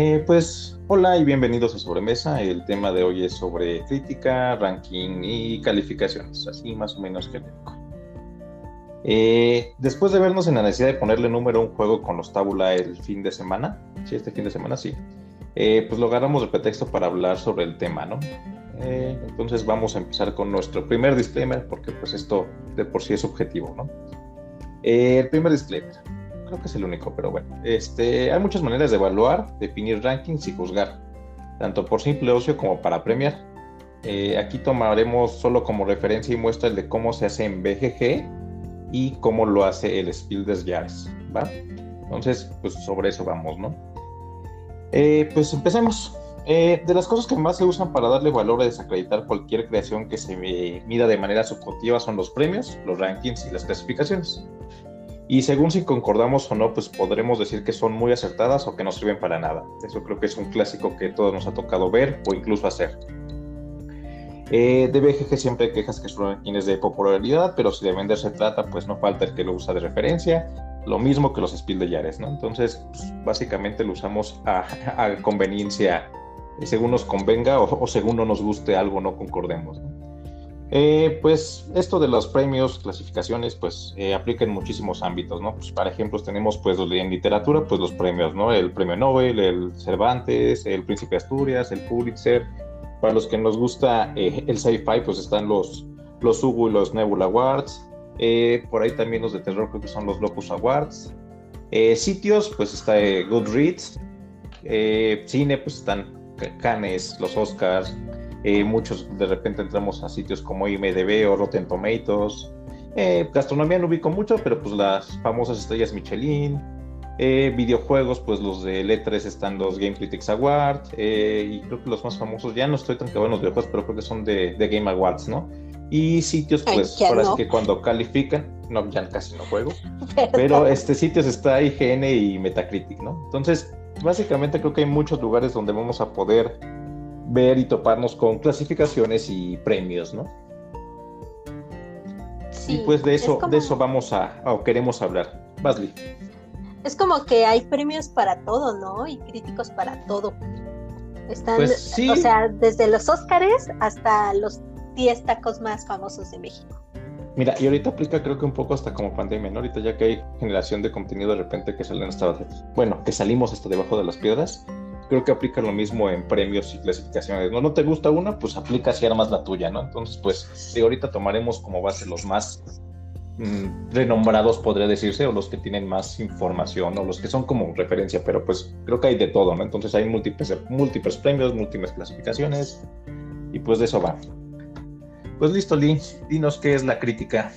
Eh, pues hola y bienvenidos a Sobremesa. El tema de hoy es sobre crítica, ranking y calificaciones, así más o menos genérico. Eh, después de vernos en la necesidad de ponerle número a un juego con los tabula el fin de semana, sí, este fin de semana sí, eh, pues lo agarramos de pretexto para hablar sobre el tema, ¿no? entonces vamos a empezar con nuestro primer disclaimer, porque pues esto de por sí es objetivo, ¿no? el primer disclaimer creo que es el único, pero bueno. Este, hay muchas maneras de evaluar, definir rankings y juzgar, tanto por simple ocio como para premiar. Eh, aquí tomaremos solo como referencia y muestra el de cómo se hace en BGG y cómo lo hace el Spiel des Jahres, ¿va? Entonces, pues sobre eso vamos, ¿no? Eh, pues empecemos. Eh, de las cosas que más se usan para darle valor a desacreditar cualquier creación que se mida de manera subjetiva son los premios, los rankings y las clasificaciones. Y según si concordamos o no, pues podremos decir que son muy acertadas o que no sirven para nada. Eso creo que es un clásico que todos nos ha tocado ver o incluso hacer. Eh, de BGG siempre quejas que son quienes de popularidad, pero si de vender se trata, pues no falta el que lo usa de referencia. Lo mismo que los Spiel de Yares, ¿no? Entonces, pues, básicamente lo usamos a, conveniencia, según nos convenga o, según no nos guste algo, no concordemos. Eh, pues esto de los premios, clasificaciones, pues eh, aplica en muchísimos ámbitos, ¿no? Pues para ejemplos tenemos pues en literatura, pues los premios, ¿no? El premio Nobel, el Cervantes, el Príncipe Asturias, el Pulitzer. Para los que nos gusta eh, el sci-fi, pues están los, los Hugo y los Nebula Awards. por ahí también los de terror creo que son los Locus Awards. sitios, pues está Goodreads. cine, pues están Cannes, los Oscars, eh, muchos de repente entramos a sitios como IMDB o Rotten Tomatoes. Eh, gastronomía no ubico mucho, pero pues las famosas estrellas Michelin. Eh, videojuegos, pues los de L3 están los Game Critics Awards. y creo que los más famosos, ya no estoy tan clavado en los videojuegos, pero creo que son de, Game Awards, ¿no? Y sitios, pues, ahora es que cuando califican, no, ya casi no juego, pero este sitios está IGN y Metacritic, ¿no? Entonces, básicamente creo que hay muchos lugares donde vamos a poder ver y toparnos con clasificaciones y premios, ¿no? Sí, y pues de eso, de eso vamos a, o queremos hablar. Basley. Es como que hay premios para todo, ¿no? Y críticos para todo. Están, pues o sea, desde los Óscares hasta los 10 tacos más famosos de México. Mira, y ahorita aplica creo que un poco hasta como pandemia, ¿no? Ahorita ya que hay generación de contenido de repente que salen hasta, bueno, que salimos hasta debajo de las piedras, creo que aplica lo mismo en premios y clasificaciones. No, no te gusta una, pues aplica si armas la tuya, ¿no? Entonces, pues, de ahorita tomaremos como base los más mm, renombrados, podría decirse, o los que tienen más información, o los que son como referencia, pero pues creo que hay de todo, ¿no? Entonces hay múltiples, múltiples premios, múltiples clasificaciones, y pues de eso va. Pues listo, Lee, dinos qué es la crítica.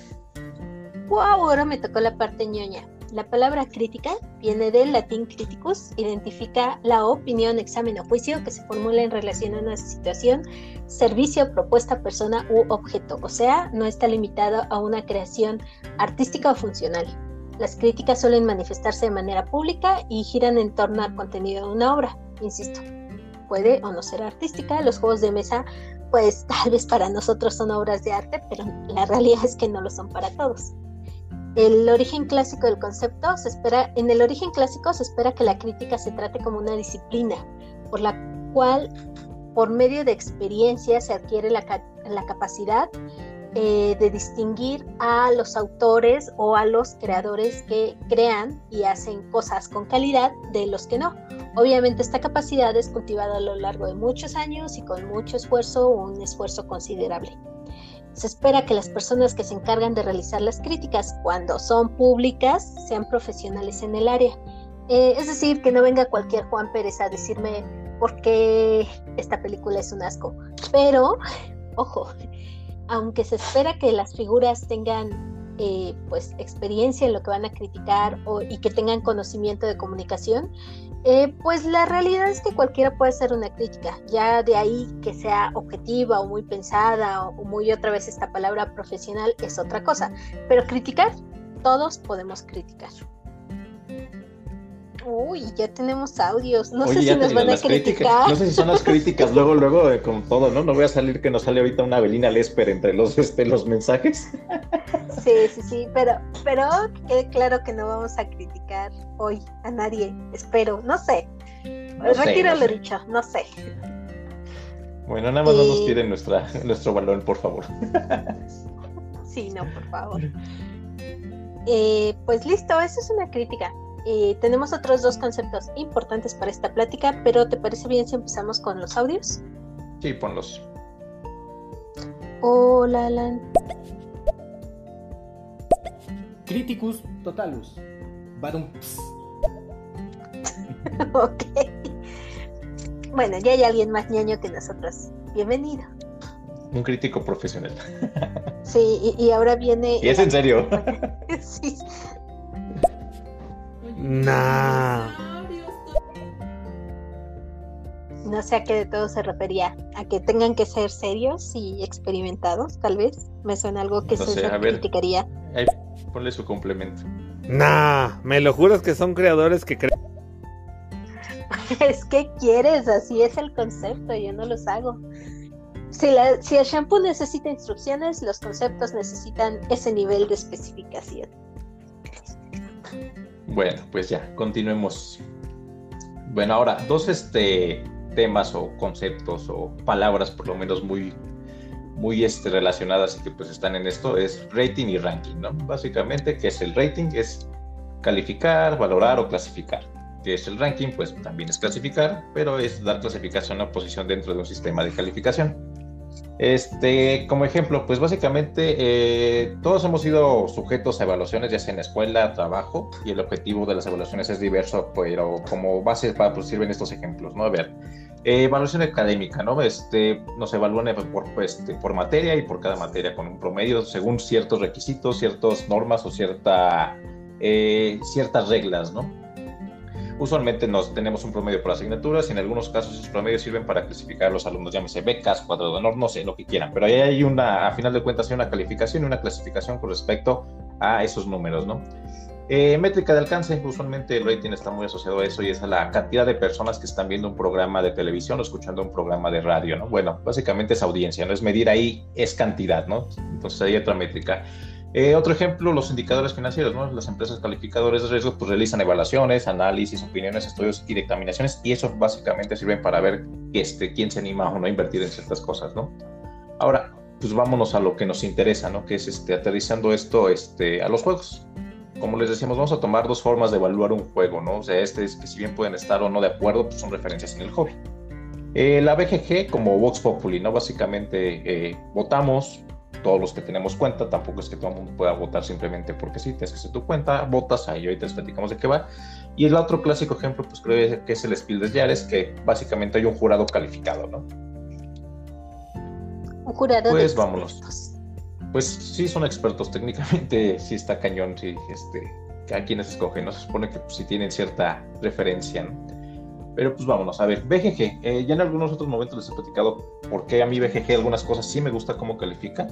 Wow, ahora me tocó la parte ñoña. La palabra crítica viene del latín criticus, identifica la opinión, examen o juicio que se formula en relación a una situación, servicio, propuesta, persona u objeto, o sea, no está limitado a una creación artística o funcional. Las críticas suelen manifestarse de manera pública y giran en torno al contenido de una obra, insisto. Puede o no ser artística, los juegos de mesa pues tal vez para nosotros son obras de arte, pero la realidad es que no lo son para todos. El origen clásico del concepto se espera, en el origen clásico se espera que la crítica se trate como una disciplina, por la cual, por medio de experiencia, se adquiere la, capacidad eh, de distinguir a los autores o a los creadores que crean y hacen cosas con calidad de los que no. Obviamente esta capacidad es cultivada a lo largo de muchos años y con mucho esfuerzo un esfuerzo considerable. Se espera que las personas que se encargan de realizar las críticas cuando son públicas sean profesionales en el área. Eh, es decir, que no venga cualquier Juan Pérez a decirme por qué esta película es un asco. Pero, ojo, aunque se espera que las figuras tengan eh, pues experiencia en lo que van a criticar y que tengan conocimiento de comunicación, eh, pues la realidad es que cualquiera puede hacer una crítica, ya de ahí que sea objetiva o muy pensada o, muy otra vez esta palabra profesional es otra cosa, pero criticar, todos podemos criticar. Uy, ya tenemos audios. No sé si nos van a criticar. No sé si son las críticas luego, luego, eh, con todo, ¿no? No voy a salir que nos sale ahorita una Belina Lesper entre los, este, los mensajes. Sí, sí, sí, pero, pero quede claro que no vamos a criticar hoy a nadie, espero, no sé. Retiro lo dicho, no sé. Bueno, nada más no nos tiren nuestra, nuestro balón, por favor. sí, no, por favor. Eh, pues listo, esa es una crítica. Eh, tenemos otros dos conceptos importantes para esta plática, pero ¿te parece bien si empezamos con los audios? Sí, ponlos. Hola, Alan. Criticus totalus. Badum. ok. Bueno, ya hay alguien más ñaño que nosotros. Bienvenido. Un crítico profesional. sí, y, ahora viene. ¿Y es en serio? sí. Nah. No sé a qué de todo se refería. A que tengan que ser serios y experimentados, tal vez. Me suena algo que se criticaría. ponle su complemento. Nah, me lo juras que son creadores que creen. es que quieres, así es el concepto, yo no los hago. Si, si el shampoo necesita instrucciones, los conceptos necesitan ese nivel de especificación. Bueno, pues ya, continuemos. Bueno, ahora, dos este, temas o conceptos o palabras por lo menos muy, muy este, relacionadas y que pues están en esto es rating y ranking, ¿no? Básicamente, ¿qué es el rating? Es calificar, valorar o clasificar. ¿Qué es el ranking? Pues también es clasificar, pero es dar clasificación a posición dentro de un sistema de calificación. Este, como ejemplo, pues básicamente eh, todos hemos sido sujetos a evaluaciones, ya sea en escuela, trabajo, y el objetivo de las evaluaciones es diverso, pero como base para pues, sirven estos ejemplos, ¿no? A ver, eh, evaluación académica, ¿no? Este, nos evalúan por, este, por materia y por cada materia con un promedio según ciertos requisitos, ciertas normas o cierta, eh, ciertas reglas, ¿no? Usualmente nos tenemos un promedio por asignaturas y en algunos casos esos promedios sirven para clasificar a los alumnos, llámese becas, cuadro de honor, no sé, lo que quieran, pero ahí hay una, a final de cuentas, hay una calificación y una clasificación con respecto a esos números, ¿no? Eh, métrica de alcance, usualmente el rating está muy asociado a eso y es a la cantidad de personas que están viendo un programa de televisión o escuchando un programa de radio, ¿no? Bueno, básicamente es audiencia, no es medir ahí, es cantidad, ¿no? Entonces hay otra métrica. Eh, otro ejemplo, los indicadores financieros, ¿no? Las empresas calificadoras de riesgo pues realizan evaluaciones, análisis, opiniones, estudios y dictaminaciones y eso básicamente sirven para ver este, quién se anima o no a invertir en ciertas cosas, ¿no? Ahora, pues vámonos a lo que nos interesa, ¿no? Que es este, aterrizando esto este, a los juegos. Como les decíamos, vamos a tomar dos formas de evaluar un juego, ¿no? O sea, este es que si bien pueden estar o no de acuerdo, pues son referencias en el hobby. Eh, la BGG como Vox Populi, ¿no? Básicamente eh, votamos, todos los que tenemos cuenta, tampoco es que todo el mundo pueda votar simplemente porque sí, te haces tu cuenta, votas, ahí ahorita les platicamos de qué va. Y el otro clásico ejemplo, pues creo que es el Spiel des Jahres, que básicamente hay un jurado calificado, ¿no? Un jurado Pues vámonos. Pues sí son expertos, técnicamente sí está cañón, sí, este, a quienes escogen, ¿no? Se supone que pues, sí tienen cierta referencia, ¿no? Pero pues vámonos, a ver, BGG, eh, ya en algunos otros momentos les he platicado por qué a mí BGG algunas cosas sí me gusta cómo califica,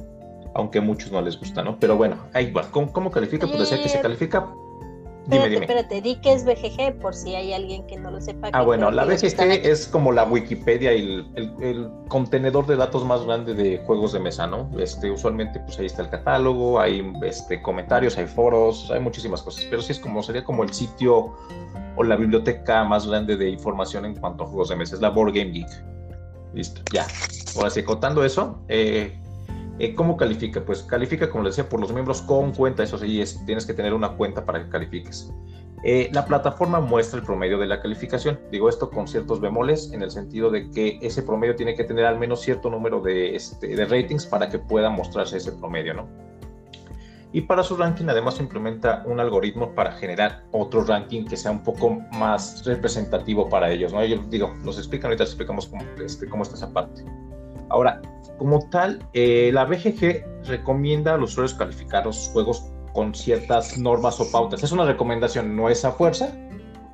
aunque a muchos no les gusta, ¿no? Pero bueno, ahí va. ¿Cómo, califica? Pues decía que se califica. Dime, espérate, dime. Espérate, di que es BGG por si hay alguien que no lo sepa. Ah, bueno, la BGG es como la Wikipedia y el, contenedor de datos más grande de juegos de mesa, ¿no? Este, usualmente, pues ahí está el catálogo, hay este, comentarios, hay foros, hay muchísimas cosas, pero sí es como, sería como el sitio o la biblioteca más grande de información en cuanto a juegos de mesa, es la Board Game Geek. Listo, ya. Ahora sí, contando eso, eh, eh, ¿Cómo califica? Pues califica, como les decía, por los miembros con cuenta. Eso sí, es, tienes que tener una cuenta para que califiques. Eh, la plataforma muestra el promedio de la calificación. Digo esto con ciertos bemoles, en el sentido de que ese promedio tiene que tener al menos cierto número de, este, de ratings para que pueda mostrarse ese promedio, ¿no? Y para su ranking además implementa un algoritmo para generar otro ranking que sea un poco más representativo para ellos, ¿no? Yo digo, nos explican, ahorita les explicamos cómo, este, cómo está esa parte. Ahora, como tal, eh, la BGG recomienda a los usuarios calificar los juegos con ciertas normas o pautas. Es una recomendación, no es a fuerza,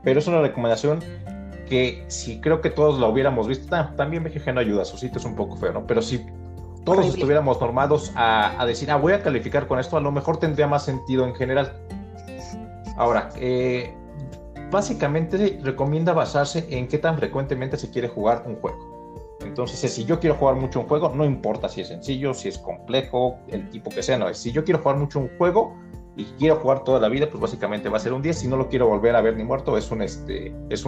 pero es una recomendación que si creo que todos la hubiéramos visto, también BGG no ayuda, su sitio es un poco feo, ¿no? Pero si todos estuviéramos normados a, decir, ah, voy a calificar con esto, a lo mejor tendría más sentido en general. Ahora, eh, básicamente recomienda basarse en qué tan frecuentemente se quiere jugar un juego. Entonces, si yo quiero jugar mucho un juego, no importa si es sencillo, si es complejo, el tipo que sea, no. Si yo quiero jugar mucho un juego y quiero jugar toda la vida, pues básicamente va a ser un 10. Si no lo quiero volver a ver ni muerto, es un, este, es.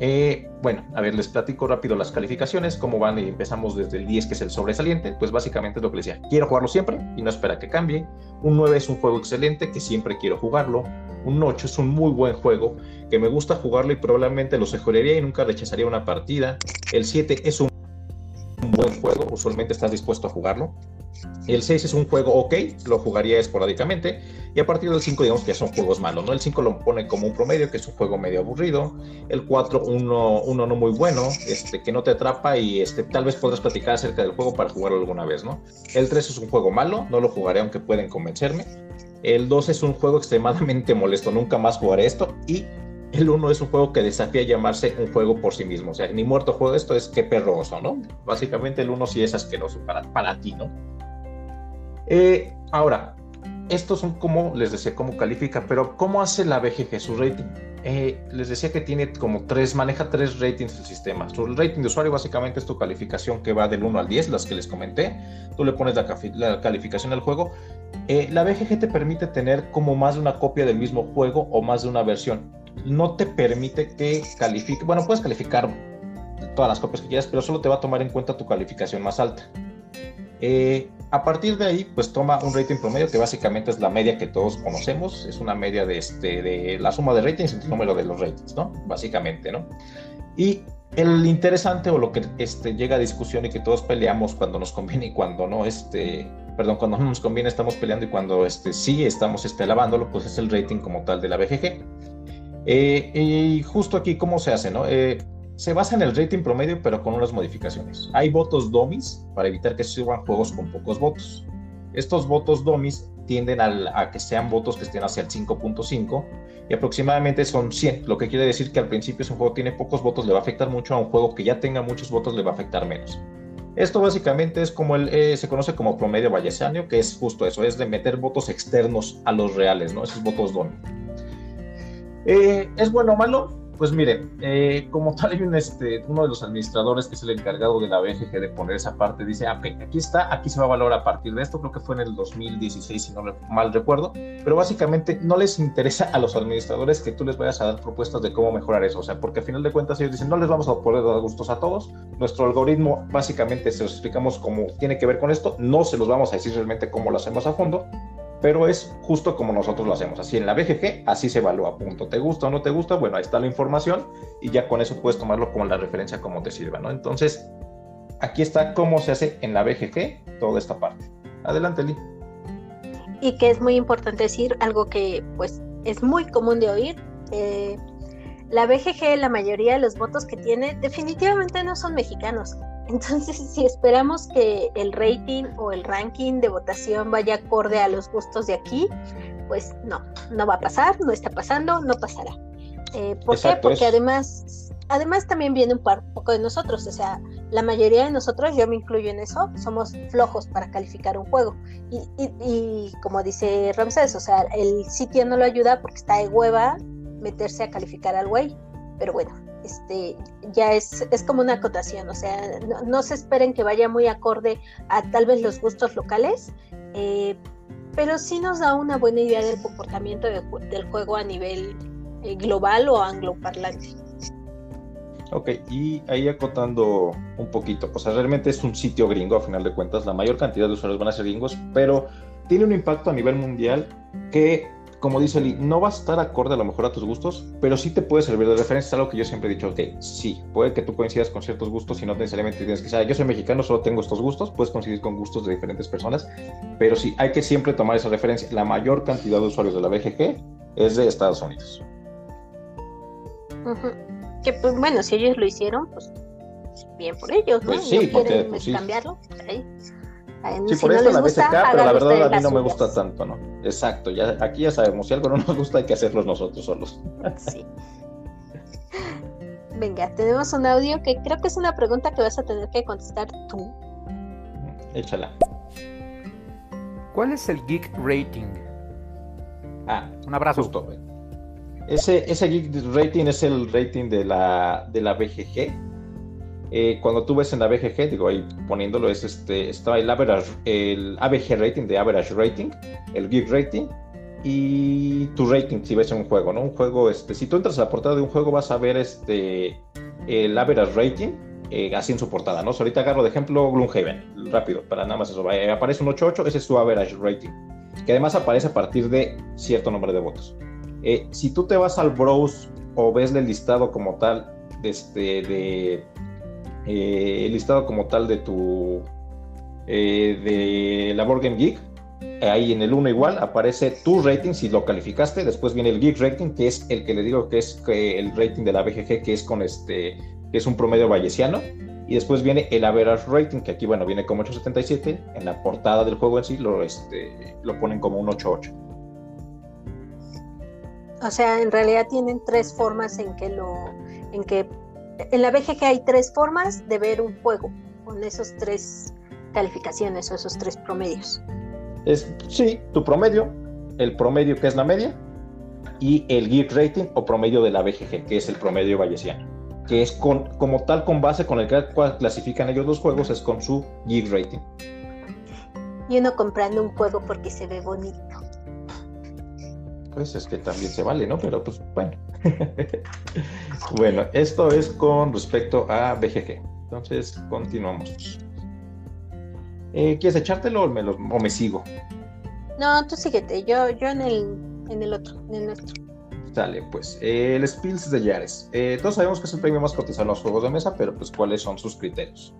Eh, bueno, a ver, les platico rápido las calificaciones, cómo van y empezamos desde el 10, que es el sobresaliente, pues básicamente es lo que les decía, quiero jugarlo siempre y no espera que cambie. Un 9 es un juego excelente, que siempre quiero jugarlo. Un 8 es un muy buen juego, que me gusta jugarlo y probablemente lo mejoraría y nunca rechazaría una partida. El 7 es un buen juego, usualmente estás dispuesto a jugarlo. El 6 es un juego ok, lo jugaría esporádicamente. Y a partir del 5, digamos que ya son juegos malos, ¿no? El 5 lo pone como un promedio, que es un juego medio aburrido. El 4, uno, uno no muy bueno, este, que no te atrapa y este, tal vez podrás platicar acerca del juego para jugarlo alguna vez, ¿no? El 3 es un juego malo, no lo jugaré aunque pueden convencerme. El 2 es un juego extremadamente molesto, nunca más jugaré esto. Y el 1 es un juego que desafía llamarse un juego por sí mismo. O sea, ni muerto juego esto, es que perroso, ¿no? Básicamente el 1 sí es asqueroso para, para ti, ¿no? Eh, ahora, estos son como, les decía, cómo califica, pero ¿cómo hace la BGG su rating? Eh, les decía que tiene como tres, maneja tres ratings el sistema. Su rating de usuario básicamente es tu calificación que va del 1 al 10, las que les comenté. Tú le pones la, calificación al juego. Eh, la BGG te permite tener como más de una copia del mismo juego o más de una versión. No te permite que califique, bueno, puedes calificar todas las copias que quieras, pero solo te va a tomar en cuenta tu calificación más alta. Eh, a partir de ahí, pues toma un rating promedio que básicamente es la media que todos conocemos, es una media de, este, de la suma de ratings entre el número de los ratings, ¿no? Básicamente, ¿no? Y el interesante o lo que este, llega a discusión y que todos peleamos cuando nos conviene y cuando no, este, perdón, cuando no nos conviene estamos peleando y cuando este, sí estamos este, pues es el rating como tal de la BGG. Eh, y justo aquí, ¿cómo se hace, no? Eh, se basa en el rating promedio, pero con unas modificaciones. Hay votos domis para evitar que suban juegos con pocos votos. Estos votos domis tienden a que sean votos que estén hacia el 5.5 y aproximadamente son 100, lo que quiere decir que al principio si un juego tiene pocos votos le va a afectar mucho, a un juego que ya tenga muchos votos le va a afectar menos. Esto básicamente es como eh, se conoce como promedio bayesiano, que es justo eso, es de meter votos externos a los reales, ¿no? Esos votos domi. Eh, ¿Es bueno o malo? Pues mire, eh, como tal hay este, uno de los administradores que es el encargado de la BGG de poner esa parte, dice, ah, aquí está, aquí se va a valorar a partir de esto, creo que fue en el 2016 si no mal recuerdo, pero básicamente no les interesa a los administradores que tú les vayas a dar propuestas de cómo mejorar eso, o sea, porque al final de cuentas ellos dicen, no les vamos a poder dar gustos a todos, nuestro algoritmo básicamente se los explicamos cómo tiene que ver con esto, no se los vamos a decir realmente cómo lo hacemos a fondo, pero es justo como nosotros lo hacemos. Así en la BGG, así se evalúa, punto. ¿Te gusta o no te gusta? Bueno, ahí está la información y ya con eso puedes tomarlo como la referencia como te sirva, ¿no? Entonces, aquí está cómo se hace en la BGG toda esta parte. Adelante, Lee. Y que es muy importante decir algo que pues es muy común de oír. Eh, la BGG, la mayoría de los votos que tiene, definitivamente no son mexicanos. Entonces, si esperamos que el rating o el ranking de votación vaya acorde a los gustos de aquí, pues no, no va a pasar, no está pasando, no pasará. Eh, ¿Por qué? Porque además, además también viene un, poco de nosotros, o sea, la mayoría de nosotros, yo me incluyo en eso, somos flojos para calificar un juego. Y, y como dice Ramsés, o sea, el sitio no lo ayuda porque está de hueva meterse a calificar al güey. Pero bueno, este, ya es, es como una acotación, o sea, no, se esperen que vaya muy acorde a tal vez los gustos locales, eh, pero sí nos da una buena idea del comportamiento del juego a nivel eh, global o angloparlante. Ok, y ahí acotando un poquito, o sea, realmente es un sitio gringo a final de cuentas, la mayor cantidad de usuarios van a ser gringos, pero tiene un impacto a nivel mundial que como dice Lee, no va a estar acorde a lo mejor a tus gustos, pero sí te puede servir de referencia. Es algo que yo siempre he dicho, que sí, puede que tú coincidas con ciertos gustos y no necesariamente tienes que saber, yo soy mexicano, solo tengo estos gustos, puedes coincidir con gustos de diferentes personas, pero sí, hay que siempre tomar esa referencia. La mayor cantidad de usuarios de la BGG es de Estados Unidos. Que pues bueno, si ellos lo hicieron, pues bien por ellos, ¿no? Pues sí, porque, pues, cambiarlo, Sí, por eso la BSK, pero la verdad a mí no me gusta tanto, ¿no? Exacto, ya, aquí ya sabemos, si algo no nos gusta hay que hacerlo nosotros solos. Sí. Venga, tenemos un audio que creo que es una pregunta que vas a tener que contestar tú. Échala. ¿Cuál es el Geek Rating? Ah, un abrazo. Justo. Ese, ese Geek Rating es el rating de la, de la BGG, eh, cuando tú ves en la BGG, digo ahí poniéndolo, es este, está el, average, el ABG rating de average rating, el geek rating, y tu rating si ves un juego, ¿no? Un juego, este, si tú entras a la portada de un juego vas a ver este el average rating eh, así en su portada, ¿no? ahorita agarro de ejemplo Gloomhaven, rápido, para nada más eso. aparece un 8.8, ese es su average rating, que además aparece a partir de cierto número de votos. Eh, si tú te vas al browse o ves el listado como tal, este, de, eh, el listado como tal de tu, de la Board Game Geek, ahí en el 1 igual aparece tu rating si lo calificaste, después viene el Geek Rating, que es el que le digo que es el rating de la BGG, que es con este que es un promedio bayesiano, y después viene el average rating, que aquí, bueno, viene como 877, en la portada del juego en sí lo, este, lo ponen como un 88. O sea, en realidad tienen tres formas en que lo, en que, en la BGG hay tres formas de ver un juego, con esos tres calificaciones o esos tres promedios. Es, sí, tu promedio, el promedio que es la media, y el geek rating o promedio de la BGG, que es el promedio bayesiano que es con, como tal con base con el que clasifican ellos los juegos, es con su Geek Rating. Y uno comprando un juego porque se ve bonito. Pues es que también se vale, ¿no? Pero pues bueno. bueno, esto es con respecto a BGG. Entonces, continuamos. Eh, ¿Quieres echártelo o me, lo, o me sigo? No, tú síguete. Yo, yo en el, en el otro, en el nuestro. Dale, pues, el Spills de Yares. Eh, todos sabemos que es el premio más cotizado en los juegos de mesa, pero pues, ¿cuáles son sus criterios?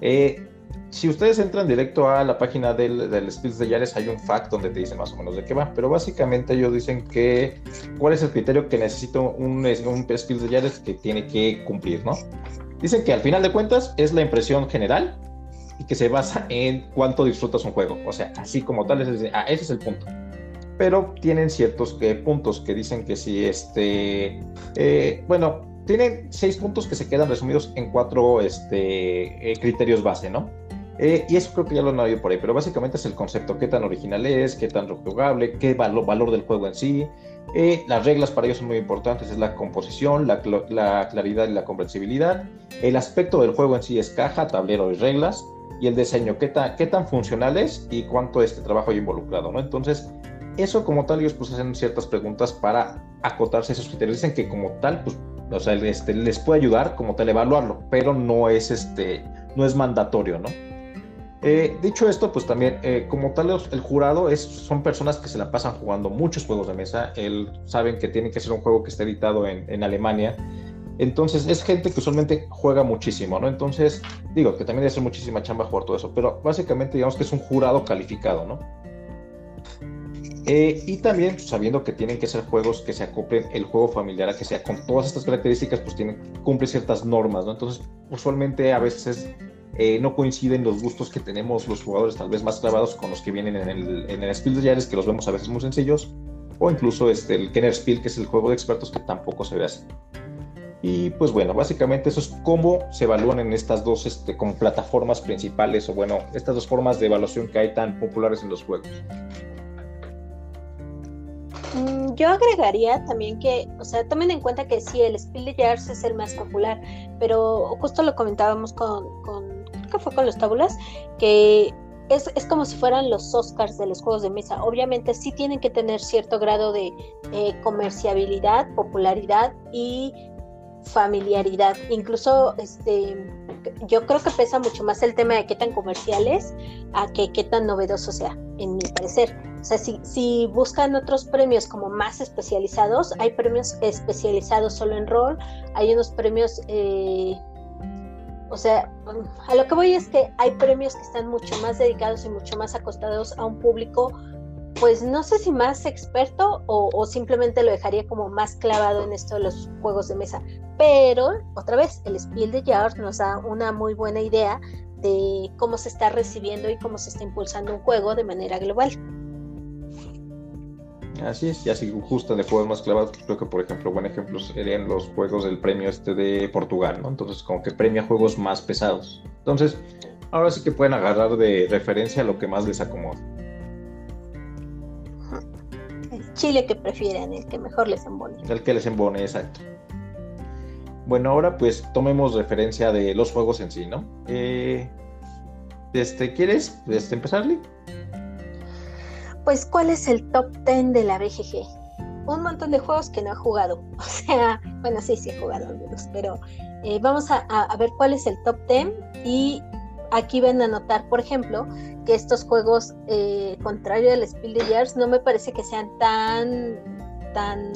Eh, si ustedes entran directo a la página del, del Spills de Yares, hay un fact donde te dice más o menos de qué va, pero básicamente ellos dicen que cuál es el criterio que necesita un, un Spills de Yares que tiene que cumplir, ¿no? Dicen que al final de cuentas es la impresión general y que se basa en cuánto disfrutas un juego. O sea, así como tal, ah, ese es el punto pero tienen ciertos eh, puntos que dicen que si este, eh, bueno, tienen seis puntos que se quedan resumidos en cuatro este, eh, criterios base, ¿no? y eso creo que ya lo han oído por ahí, pero básicamente es el concepto, qué tan original es, qué tan rejugable, qué valor, valor del juego en sí. las reglas para ellos son muy importantes, es la composición, la, la, claridad y la comprensibilidad. El aspecto del juego en sí es caja, tablero y reglas. Y el diseño, qué qué tan funcional es y cuánto este trabajo hay involucrado, ¿no? Entonces, eso como tal ellos pues hacen ciertas preguntas para acotarse esos criterios. Dicen que como tal, pues, o sea, este, les puede ayudar como tal evaluarlo, pero no es este, no es mandatorio, ¿no? Eh, dicho esto, pues también, eh, como tal, el jurado es, son personas que se la pasan jugando muchos juegos de mesa. El, saben que tiene que ser un juego que esté editado en, en, Alemania. Entonces, es gente que usualmente juega muchísimo, ¿no? Entonces, digo que también debe ser muchísima chamba jugar todo eso, pero básicamente, digamos que es un jurado calificado, ¿no? Eh, y también pues, sabiendo que tienen que ser juegos que se acoplen el juego familiar a que sea con todas estas características, pues tienen cumple ciertas normas, ¿no? Entonces, usualmente a veces eh, no coinciden los gustos que tenemos los jugadores, tal vez más clavados con los que vienen en el, en el Spiel de Yares, que los vemos a veces muy sencillos, o incluso este, el Kenner Spiel, que es el juego de expertos, que tampoco se ve así. Y pues bueno, básicamente eso es cómo se evalúan en estas dos este, como plataformas principales, o bueno, estas dos formas de evaluación que hay tan populares en los juegos. Mm, yo agregaría también que, o sea, tomen en cuenta que sí, el Spiel Jars es el más popular, pero justo lo comentábamos con, con creo que fue con los tabulas, que es, es, como si fueran los Oscars de los juegos de mesa. Obviamente sí tienen que tener cierto grado de eh, comerciabilidad, popularidad y familiaridad. Incluso este, yo creo que pesa mucho más el tema de qué tan comerciales a que qué tan novedoso sea, en mi parecer. O sea, si, si buscan otros premios como más especializados, hay premios especializados solo en rol, hay unos premios, eh, o sea, a lo que voy es que hay premios que están mucho más dedicados y mucho más acostados a un público pues no sé si más experto o, simplemente lo dejaría como más clavado en esto de los juegos de mesa. Pero, otra vez, el Spiel de Jars nos da una muy buena idea de cómo se está recibiendo y cómo se está impulsando un juego de manera global. Así es, y así justo de juegos más clavados, creo que por ejemplo, buen ejemplo serían los juegos del premio este de Portugal, ¿no? Entonces, como que premia juegos más pesados. Entonces, ahora sí que pueden agarrar de referencia lo que más les acomoda. Chile que prefieren, el que mejor les embone. El que les embone, exacto. Bueno, ahora pues tomemos referencia de los juegos en sí, ¿no? Eh, este, ¿Quieres este, empezarle? pues, ¿cuál es el top 10 de la BGG? Un montón de juegos que no he jugado. O sea, bueno, sí, sí he jugado algunos, pero eh, vamos a, a, ver cuál es el top 10 y aquí ven a notar, por ejemplo, que estos juegos, eh, contrario al Spiel de Years, no me parece que sean tan, tan,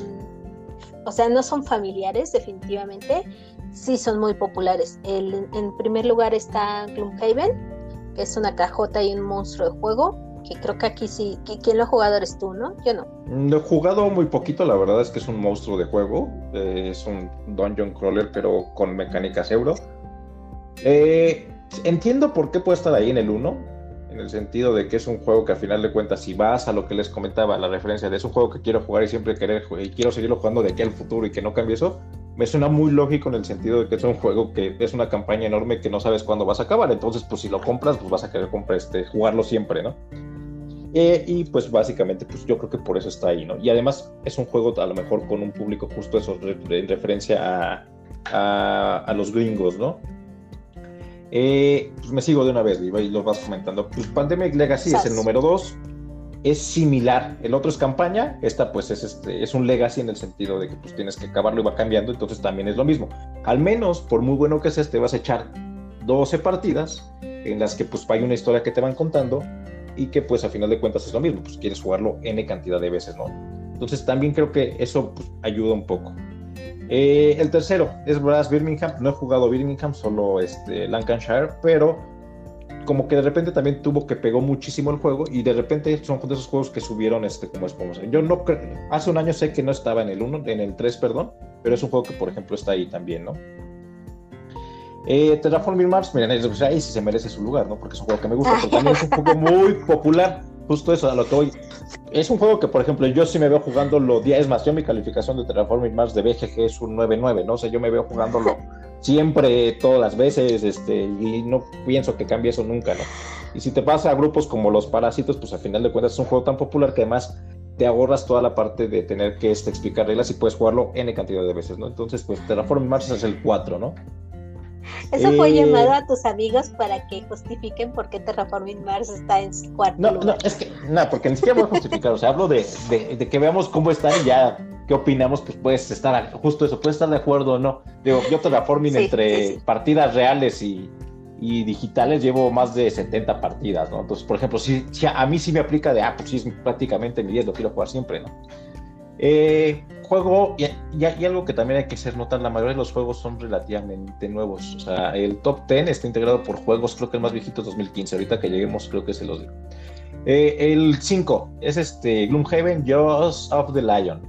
o sea, no son familiares definitivamente, sí son muy populares. El, en primer lugar está Gloomhaven, que es una cajota y un monstruo de juego, que creo que aquí sí, que, ¿quién lo ha jugado eres tú, no? Yo no. Lo he jugado muy poquito, la verdad es que es un monstruo de juego, eh, es un dungeon crawler, pero con mecánicas euro. Eh, entiendo por qué puede estar ahí en el 1, en el sentido de que es un juego que al final de cuentas, si vas a lo que les comentaba, la referencia de es un juego que quiero jugar y siempre querer y quiero seguirlo jugando de aquí al futuro y que no cambie eso, me suena muy lógico en el sentido de que es un juego que es una campaña enorme que no sabes cuándo vas a acabar, entonces pues si lo compras, pues vas a querer comprar este, jugarlo siempre, ¿no? Eh, y pues básicamente, pues yo creo que por eso está ahí, ¿no? Y además es un juego a lo mejor con un público justo eso, en referencia a, a los gringos, ¿no? Eh, pues me sigo de una vez, y lo vas comentando. Pues Pandemic Legacy es el número 2. Es similar. El otro es campaña. Esta, pues, es, este, es un legacy en el sentido de que pues, tienes que acabarlo y va cambiando. Entonces también es lo mismo. Al menos, por muy bueno que sea, te vas a echar 12 partidas en las que pues hay una historia que te van contando y que pues a final de cuentas es lo mismo, pues quieres jugarlo n cantidad de veces, ¿no? Entonces también creo que eso pues, ayuda un poco. Eh, el tercero es Brass Birmingham. No he jugado Birmingham, solo este, Lancashire, pero como que de repente también tuvo que pegó muchísimo el juego y de repente son de esos juegos que subieron este como esponja. Yo no hace un año sé que no estaba en el 1, en el 3, perdón, pero es un juego que por ejemplo está ahí también, ¿no? Eh, Terraforming Mars, miren, ahí sí se merece su lugar, ¿no? Porque es un juego que me gusta, pero también es un juego muy popular. Justo eso, a lo que hoy es un juego que, por ejemplo, yo sí me veo jugando lo día es más, yo mi calificación de Terraforming Mars de BGG es un 9-9, ¿no? O sea, yo me veo jugándolo siempre, todas las veces, este, y no pienso que cambie eso nunca, ¿no? Y si te pasa a grupos como los Parásitos, pues al final de cuentas es un juego tan popular que además te ahorras toda la parte de tener que este, explicar reglas y puedes jugarlo N cantidad de veces, ¿no? Entonces, pues Terraforming Mars es el 4, ¿no? Eso fue eh, llamado a tus amigos para que justifiquen por qué Terraforming Mars está en su cuarto. No, no, es que, no, porque ni siquiera voy a justificar, o sea, hablo de, de, que veamos cómo están y ya qué opinamos, pues puedes estar, justo eso, puedes estar de acuerdo o no. Digo, yo Terraforming entre partidas reales y, y, digitales llevo más de 70 partidas, ¿no? Entonces, por ejemplo, si, si a, mí sí me aplica de, ah, pues sí, es prácticamente mi 10, lo quiero jugar siempre, ¿no? Eh, juego, y, algo que también hay que hacer notar, la mayoría de los juegos son relativamente nuevos. O sea, el top 10 está integrado por juegos, creo que el más viejito es 2015. Ahorita que lleguemos, creo que se los digo. Eh, el 5 es este Gloomhaven Jaws of the Lion.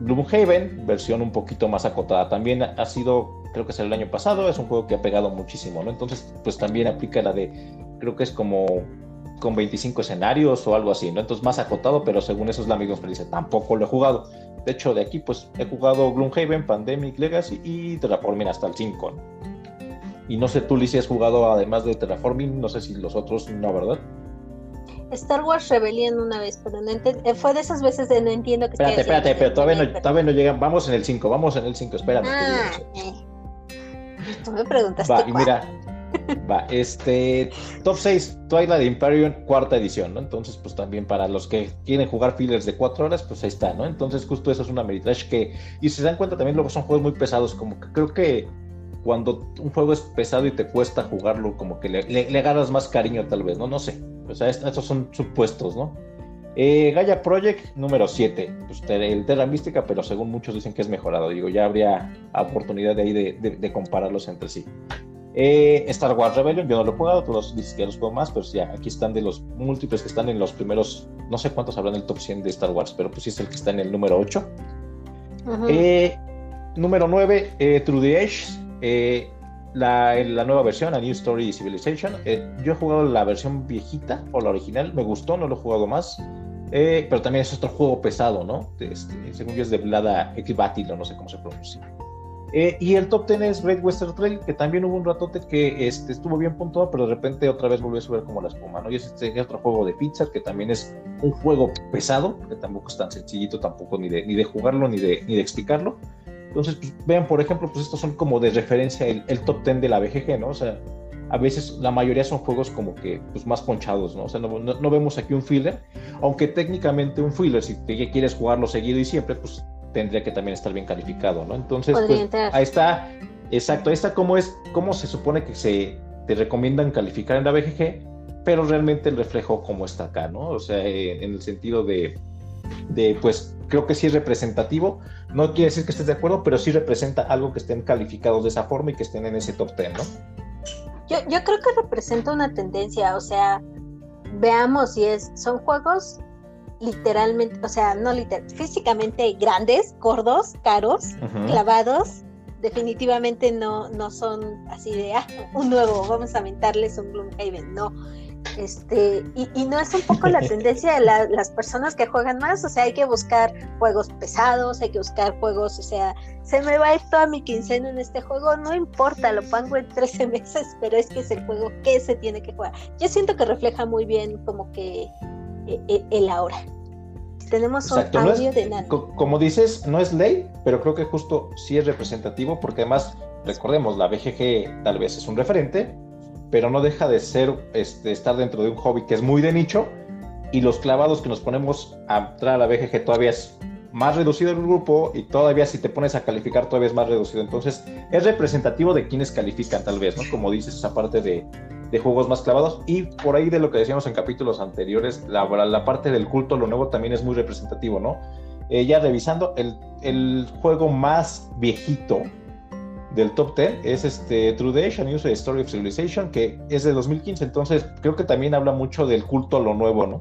Gloomhaven, versión un poquito más acotada. También ha sido, creo que es el año pasado, es un juego que ha pegado muchísimo, ¿no? Entonces, pues también aplica la de, creo que es como con 25 escenarios o algo así, ¿no? Entonces más acotado, pero según eso es la misma experiencia. Tampoco lo he jugado. De hecho, de aquí pues he jugado Gloomhaven, Pandemic Legacy y Terraforming hasta el 5. Y no sé tú, Liz, si has jugado además de Terraforming, no sé si los otros no, ¿verdad? Star Wars Rebellion una vez, pero no eh, fue de esas veces de no entiendo que Espérate, espérate, pero todavía no, todavía no llegan. Vamos en el 5, vamos en el 5, espérame. Ah, eh. Tú me preguntaste. Va, y mira, Va, este top 6, Twilight Imperium, cuarta edición, ¿no? Entonces, pues también para los que quieren jugar fillers de 4 horas, pues ahí está, ¿no? Entonces, justo eso es una Meritrash que, y se dan cuenta también, luego son juegos muy pesados, como que creo que cuando un juego es pesado y te cuesta jugarlo, como que le, le, agarras más cariño, tal vez, ¿no? No sé. O sea, estos son supuestos, ¿no? Eh, Gaia Project número 7, pues, el Terra Mística, pero según muchos dicen que es mejorado. Digo, ya habría oportunidad de ahí de compararlos entre sí. Eh, Star Wars Rebellion, yo no lo he jugado, tú los dices que los juego más, pero ya, aquí están de los múltiples que están en los primeros, no sé cuántos habrán en el top 100 de Star Wars, pero pues sí es el que está en el número 8. Eh, número 9, eh, True the Edge, la, la, nueva versión, a New Story Civilization. yo he jugado la versión viejita o la original, me gustó, no lo he jugado más. pero también es otro juego pesado, ¿no? Este, según yo es de Blada Equibatilo, no sé cómo se pronuncia. Eh, y el top 10 es Great Western Trail, que también hubo un ratote que este, estuvo bien puntuado, pero de repente otra vez volvió a subir como la espuma, ¿no? Y es este otro juego de pizza, que también es un juego pesado, que tampoco es tan sencillito tampoco ni de, ni de jugarlo ni de, ni de explicarlo. Entonces, pues, vean, por ejemplo, pues estos son como de referencia el, el, top 10 de la BGG, ¿no? O sea, a veces la mayoría son juegos como que pues, más ponchados, ¿no? O sea, no, no, vemos aquí un filler, aunque técnicamente un filler, si te quieres jugarlo seguido y siempre, pues tendría que también estar bien calificado, ¿no? Entonces, pues, ahí está, exacto, ahí está cómo es, cómo se supone que se te recomiendan calificar en la BGG, pero realmente el reflejo como está acá, ¿no? O sea, en el sentido de, de, pues, creo que sí es representativo, no quiere decir que estés de acuerdo, pero sí representa algo que estén calificados de esa forma y que estén en ese top 10, ¿no? Yo, yo creo que representa una tendencia, o sea, veamos si es, son juegos literalmente, o sea, no literal, físicamente grandes, gordos, caros, clavados, definitivamente no, no son así de, ah, un nuevo, vamos a aventarles un Gloomhaven, no. Este, y, no es un poco la tendencia de las personas que juegan más, o sea, hay que buscar juegos pesados, hay que buscar juegos, o sea, se me va a ir toda mi quincena en este juego, no importa, lo pongo en 13 meses, pero es que es el juego que se tiene que jugar. Yo siento que refleja muy bien como que e, e, el ahora. Tenemos un audio de. Como dices, no es ley, pero creo que justo sí es representativo, porque además, recordemos, la BGG tal vez es un referente, pero no deja de ser este, estar dentro de un hobby que es muy de nicho, y los clavados que nos ponemos a entrar a la BGG todavía es más reducido el grupo y todavía si te pones a calificar todavía es más reducido. Entonces es representativo de quienes califican tal vez, ¿no? Como dices, esa parte de, de juegos más clavados. Y por ahí de lo que decíamos en capítulos anteriores, la, la parte del culto, lo nuevo también es muy representativo, ¿no? Eh, ya revisando, el, el, juego más viejito del top 10 es este True Days, A New Story of Civilization, que es de 2015, entonces creo que también habla mucho del culto a lo nuevo, ¿no?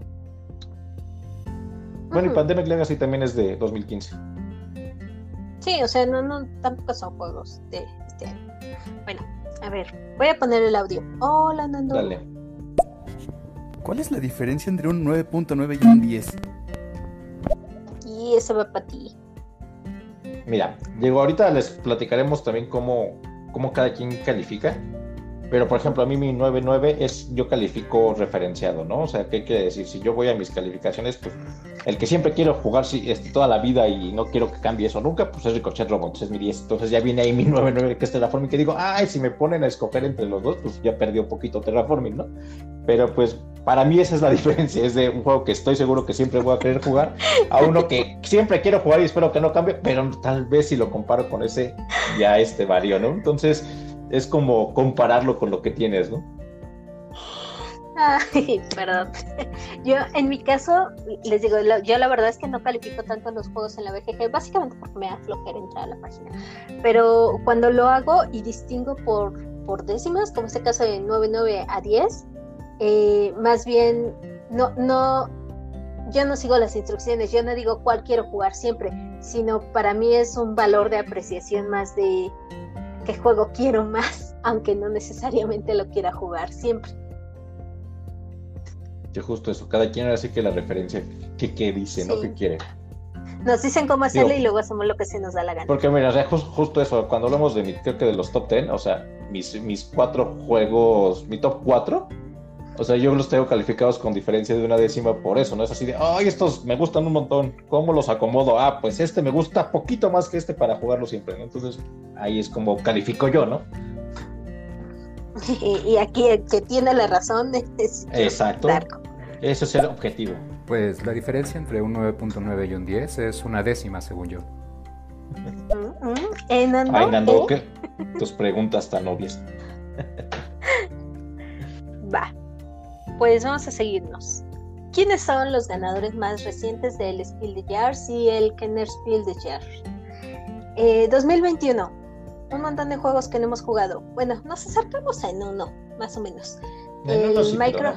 Bueno, y Pandemic Legacy también es de 2015. Sí, o sea, no, no, tampoco son juegos de este año. Bueno, a ver, voy a poner el audio. Hola, Nando. Dale. ¿Cuál es la diferencia entre un 9.9 y un 10? Y eso va para ti. Mira, digo, ahorita les platicaremos también cómo, cómo cada quien califica. Pero, por ejemplo, a mí mi 9.9 es, yo califico referenciado, ¿no? O sea, ¿qué quiere decir? Si yo voy a mis calificaciones, pues el que siempre quiero jugar este, toda la vida y no quiero que cambie eso nunca, pues es Ricochet Robots, es mi 10. Entonces ya viene ahí mi 9.9, que es Terraforming, que digo, ay, si me ponen a escoger entre los dos, pues ya perdió un poquito Terraforming, ¿no? Pero pues para mí esa es la diferencia, es de un juego que estoy seguro que siempre voy a querer jugar, a uno que siempre quiero jugar y espero que no cambie, pero tal vez si lo comparo con ese, ya este varío, ¿no? Entonces es como compararlo con lo que tienes, ¿no? Ay, perdón. Yo, en mi caso, les digo, yo la verdad es que no califico tanto los juegos en la BGG, básicamente porque me da flojera entrar a la página. Pero cuando lo hago y distingo por, por décimas, como este caso de 9-9 a 10, eh, más bien, no, no, yo no sigo las instrucciones, yo no digo cuál quiero jugar siempre, sino para mí es un valor de apreciación más de qué juego quiero más, aunque no necesariamente lo quiera jugar siempre. Yo justo eso, cada quien hace que la referencia que, que dice, ¿no? Que quiere. Nos dicen cómo hacerlo y luego hacemos lo que se nos da la gana. Porque mira, justo eso, cuando hablamos de mi, creo que de los top 10, o sea, mis, mis cuatro juegos, mi top 4, o sea, yo los tengo calificados con diferencia de una décima por eso, no es así de, ay, estos me gustan un montón, ¿cómo los acomodo? Ah, pues este me gusta poquito más que este para jugarlo siempre, ¿no? Entonces, ahí es como califico yo, ¿no? Y, aquí el que tiene la razón es Exacto. Ese es el objetivo. Pues la diferencia entre un 9.9 y un 10 es una décima, según yo. Mm, mm. Ay, Nando, ¿qué? Tus preguntas tan obvias. Va. Pues vamos a seguirnos. ¿Quiénes son los ganadores más recientes del Spiel de Jars y el Kenner Spiel de Jars? 2021 un montón de juegos que no hemos jugado. Bueno, nos acercamos en uno, más o menos. el Micro,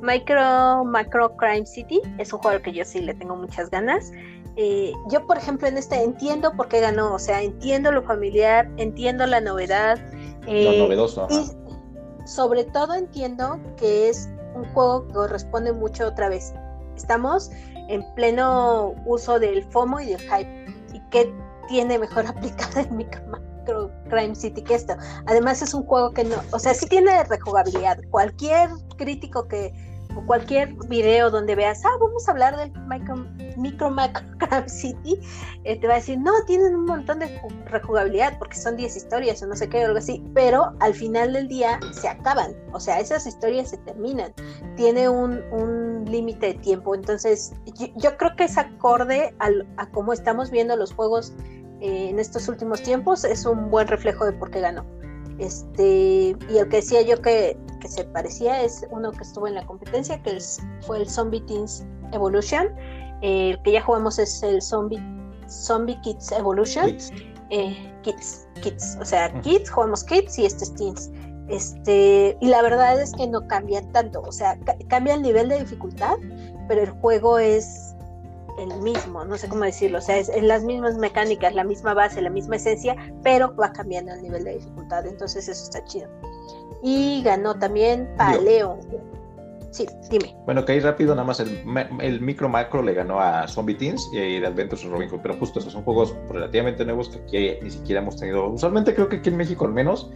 Micro Macro Crime City es un juego que yo sí le tengo muchas ganas. Eh, yo, por ejemplo, en este entiendo por qué ganó, o sea, entiendo lo familiar, entiendo la novedad. Eh, lo novedoso. Y sobre todo entiendo que es un juego que corresponde mucho otra vez. Estamos en pleno uso del FOMO y del hype. Y que tiene mejor aplicada en Micro Crime City que esto. Además es un juego que no, o sea, sí tiene rejugabilidad. Cualquier crítico que, cualquier video donde veas, ah, vamos a hablar del micro, micro macro Crab City, eh, te va a decir, no, tienen un montón de rejugabilidad porque son 10 historias o no sé qué, o algo así, pero al final del día se acaban, o sea, esas historias se terminan, tiene un, un límite de tiempo, entonces yo, creo que es acorde a cómo estamos viendo los juegos eh, en estos últimos tiempos, es un buen reflejo de por qué ganó. Este, y el que decía yo que, que se parecía es uno que estuvo en la competencia, que fue el Zombie Teens Evolution. el que ya jugamos es el Zombie, Zombie Kids Evolution. Kids. Eh, kids, kids, o sea, Kids, jugamos Kids y este es Teens. Este, y la verdad es que no cambia tanto, o sea, cambia el nivel de dificultad, pero el juego es el mismo, no sé cómo decirlo, o sea, es, en las mismas mecánicas, la misma base, la misma esencia, pero va cambiando el nivel de dificultad, entonces eso está chido. Y ganó también Paleo. Sí, dime. Bueno, que ahí rápido, nada más el, el, micro macro le ganó a Zombie Teens y el Adventures of Robin Hood, pero justo esos son juegos relativamente nuevos que aquí ni siquiera hemos tenido. Usualmente creo que aquí en México al menos,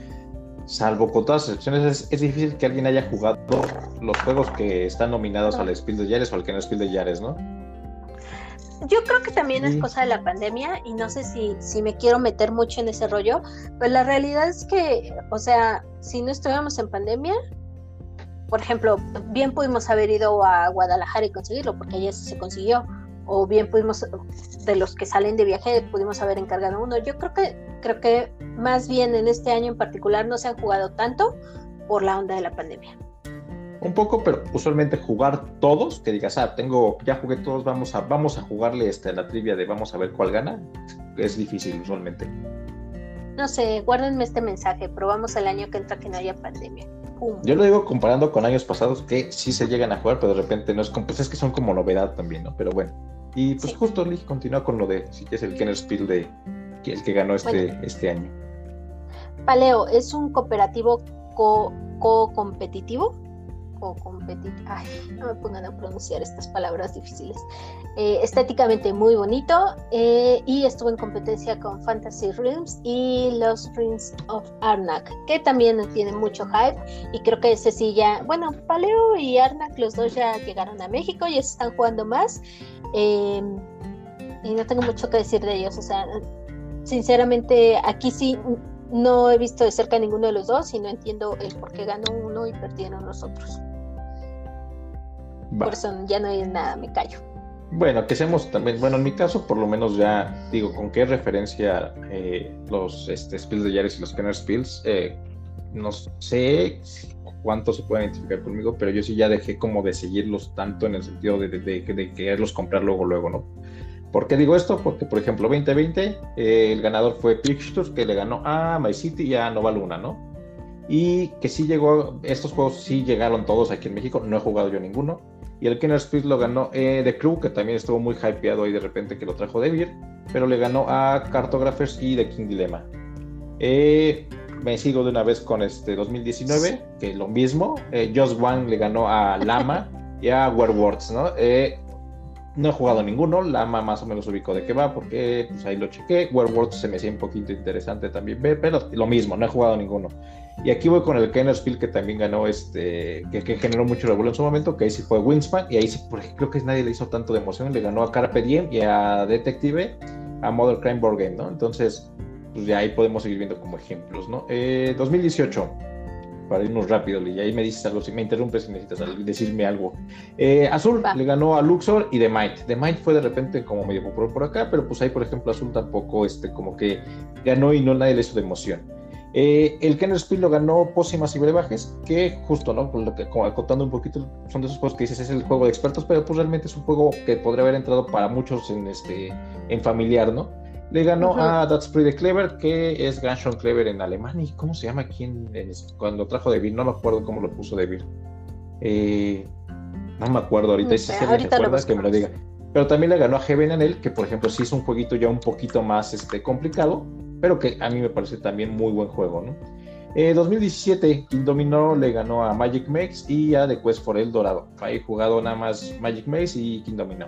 salvo con todas las excepciones, es, difícil que alguien haya jugado los juegos que están nominados al Spiel de Yares o al que no es Spiel de Yares, ¿no? Yo creo que también es cosa de la pandemia y no sé si, si me quiero meter mucho en ese rollo, pero la realidad es que, o sea, si no estuviéramos en pandemia, por ejemplo, bien pudimos haber ido a Guadalajara y conseguirlo, porque allá se consiguió, o bien pudimos, de los que salen de viaje, pudimos haber encargado uno. Yo creo que, creo que más bien en este año en particular no se han jugado tanto por la onda de la pandemia un poco, pero usualmente jugar todos, que digas, ah, tengo, ya jugué todos, vamos a, vamos a jugarle este, la trivia de vamos a ver cuál gana, es difícil usualmente. No sé, guárdenme este mensaje, probamos el año que entra que no haya pandemia. Yo lo digo comparando con años pasados que sí se llegan a jugar, pero de repente no es como, pues es que son como novedad también, ¿no? Pero bueno. Y pues justo Lee continúa con lo de si es el Kenner Spiel de el que ganó este, este año. Paleo, ¿es un cooperativo co-competitivo? O competir, ay, no me pongan a pronunciar estas palabras difíciles. Eh, estéticamente muy bonito eh, y estuvo en competencia con Fantasy Realms y los Rings of Arnak, que también tiene mucho hype y creo que ese sí ya, bueno, Paleo y Arnak, los dos ya llegaron a México y están jugando más em, y no tengo mucho que decir de ellos, o sea, sinceramente aquí sí no he visto de cerca ninguno de los dos y no entiendo el por qué ganó uno y perdieron los otros. Por eso ya no hay nada, me callo. Bueno, que seamos también, bueno, en mi caso, por lo menos ya digo, con qué referencia eh, los este, Spills de Yaris y los Kenner Spills, eh, no sé cuánto se pueden identificar conmigo, pero yo sí ya dejé como de seguirlos tanto en el sentido de, de, quererlos comprar luego, luego, ¿no? ¿Por qué digo esto? Porque, por ejemplo, 2020, eh, el ganador fue Pictures, que le ganó a My City y a Nova Luna, ¿no? Y que sí llegó, estos juegos sí llegaron todos aquí en México, no he jugado yo ninguno y el Kenner Speed lo ganó eh, The Crew, que también estuvo muy hypeado ahí de repente que lo trajo Devir, pero le ganó a Cartographers y The King Dilemma. Eh, me sigo de una vez con este 2019, que lo mismo. Eh, Just One le ganó a Lama y a Werewolves, ¿no? Eh, no he jugado ninguno, Lama más o menos ubicó de qué va, porque pues ahí lo chequé. Werewolves se me hacía un poquito interesante también pero lo mismo, no he jugado ninguno. Y aquí voy con el Kenner Spiel que también ganó, este, que, generó mucho revuelo en su momento, que ahí sí fue Wingspan, y ahí sí, porque creo que nadie le hizo tanto de emoción, le ganó a Carpe Diem y a Detective, a Mother Crime Board Game, ¿no? Entonces, pues ya ahí podemos seguir viendo como ejemplos, ¿no? 2018, eh, para irnos rápido, y ahí me dices algo, si me interrumpes si necesitas decirme algo. Eh, Azul le ganó a Luxor y The Might. The Might fue de repente como medio popular por acá, pero pues ahí, por ejemplo, Azul tampoco, este, como que ganó y no nadie le hizo de emoción. Eh, el Kenner Spiel lo ganó Pócimas y Brebajes, que justo, ¿no? acotando un poquito, son de esos juegos que dices es el juego de expertos, pero pues realmente es un juego que podría haber entrado para muchos en, este, en familiar, ¿no? Le ganó a That's Pretty Clever, que es Ganshon Clever en alemán. ¿Y cómo se llama aquí en, cuando trajo Devir? No me acuerdo cómo lo puso Devir. Eh, no me acuerdo ahorita. si que me lo diga. Pero también le ganó a Heaven Anel, que por ejemplo sí es un jueguito ya un poquito más este, complicado pero que a mí me parece también muy buen juego, ¿no? 2017, eh, King Domino le ganó a Magic Maze y a The Quest for El Dorado. Ahí jugado nada más Magic Maze y King Domino.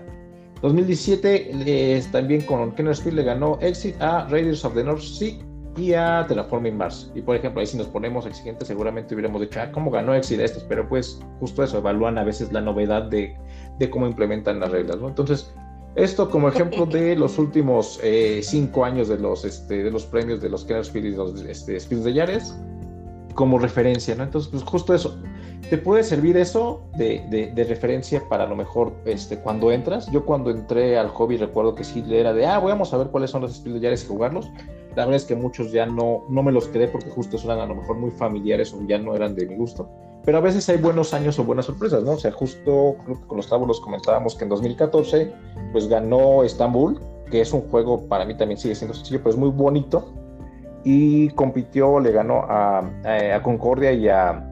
2017, también con Kenner Spiel le ganó Exit a Raiders of the North Sea y a Terraforming Mars. Y por ejemplo, ahí si nos ponemos exigentes, seguramente hubiéramos dicho, ah, ¿cómo ganó Exit estos? Pero pues justo eso, evalúan a veces la novedad de, de cómo implementan las reglas, ¿no? Entonces, esto como ejemplo de los últimos eh, cinco años de los, este, de los premios de los Kenners Field y los este, de Yares, como referencia, ¿no? Entonces, pues justo eso. ¿Te puede servir eso de, de, referencia para lo mejor este, cuando entras? Yo cuando entré al hobby recuerdo que sí era de, ah, vamos a ver cuáles son los Speed de Yares y jugarlos. La verdad es que muchos ya no, no me los quedé porque justo eran a lo mejor muy familiares o ya no eran de mi gusto pero a veces hay buenos años o buenas sorpresas, ¿no? O sea, justo creo que con los tábulos comentábamos que en 2014 pues ganó Estambul, que es un juego, para mí también sigue siendo sencillo, pero es muy bonito, y compitió, le ganó a, a, Concordia y a,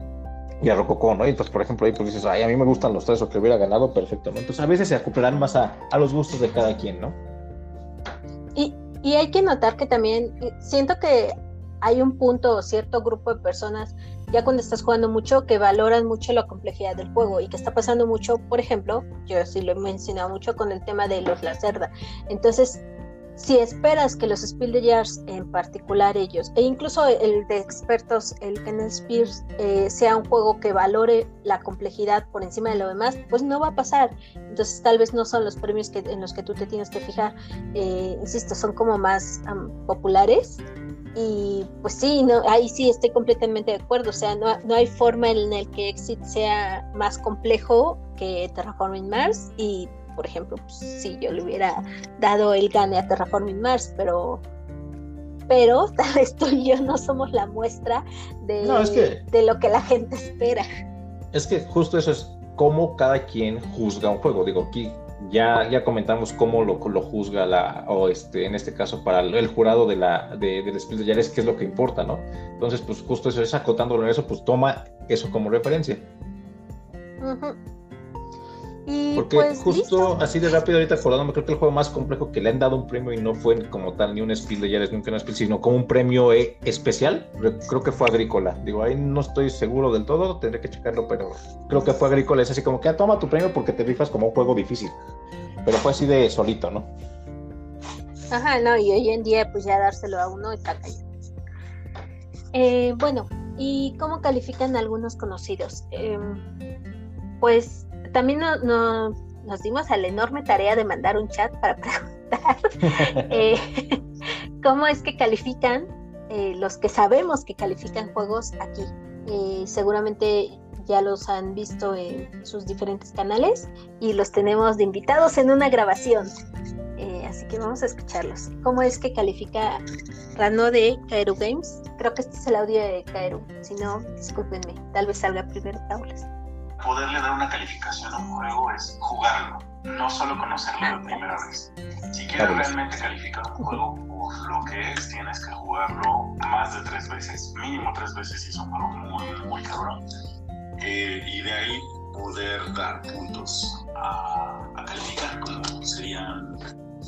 y a Rococó, ¿no? Y entonces, por ejemplo, ahí pues dices, ay, a mí me gustan los tres o que hubiera ganado, perfecto, ¿no? Entonces a veces se acoplarán más a, a los gustos de cada quien, ¿no? Y, y hay que notar que también siento que hay un punto o cierto grupo de personas ya cuando estás jugando mucho, que valoran mucho la complejidad del juego y que está pasando mucho, por ejemplo, yo sí lo he mencionado mucho con el tema de los Lacerda. Entonces, si esperas que los Speedlayers, en particular ellos, e incluso el de expertos, el Kenneth Spears, eh, sea un juego que valore la complejidad por encima de lo demás, pues no va a pasar. Entonces tal vez no son los premios que, en los que tú te tienes que fijar, eh, insisto, son como más populares y pues sí, no, ahí sí estoy completamente de acuerdo. O sea, no, no hay forma en el que Exit sea más complejo que Terraforming Mars. Y, por ejemplo, pues, sí, yo le hubiera dado el gane a Terraforming Mars, pero pero tal vez tú y yo no somos la muestra de, de lo que la gente espera. Es que justo eso es cómo cada quien juzga un juego. Digo, aquí ya, ya comentamos cómo lo, lo juzga la, o este, en este caso para el, jurado de la, de, del Spiel de Yares, qué es lo que importa, ¿no? Entonces, pues justo eso es acotándolo en eso, pues toma eso como referencia. Porque pues, justo así de rápido ahorita acordándome, creo que el juego más complejo que le han dado un premio y no fue como tal ni un Spiel de Yares, nunca un Spiel, sino como un premio eh, especial, creo que fue Agrícola. Digo, ahí no estoy seguro del todo, tendré que checarlo, pero creo que fue Agrícola. Es así como que ah, toma tu premio porque te rifas como un juego difícil. Pero fue así de solito, ¿no? Ajá, no, y hoy en día pues ya dárselo a uno está cayendo. Eh, bueno, ¿y cómo califican algunos conocidos? Em, pues también no, nos dimos a la enorme tarea de mandar un chat para preguntar eh, cómo es que califican eh, los que sabemos que califican juegos aquí. Eh, seguramente ya los han visto en sus diferentes canales y los tenemos de invitados en una grabación. así que vamos a escucharlos. ¿Cómo es que califica Rano de Kaeru Games? Creo que este es el audio de Kaeru. Si no, discúlpenme. Tal vez salga primero Taulas poderle dar una calificación a un juego es jugarlo, no solo conocerlo de primera vez. Si quieres realmente calificar un juego por lo que es, tienes que jugarlo más de tres veces, mínimo tres veces si es un juego muy, muy cabrón. Eh, y de ahí poder dar puntos a, calificar, como serían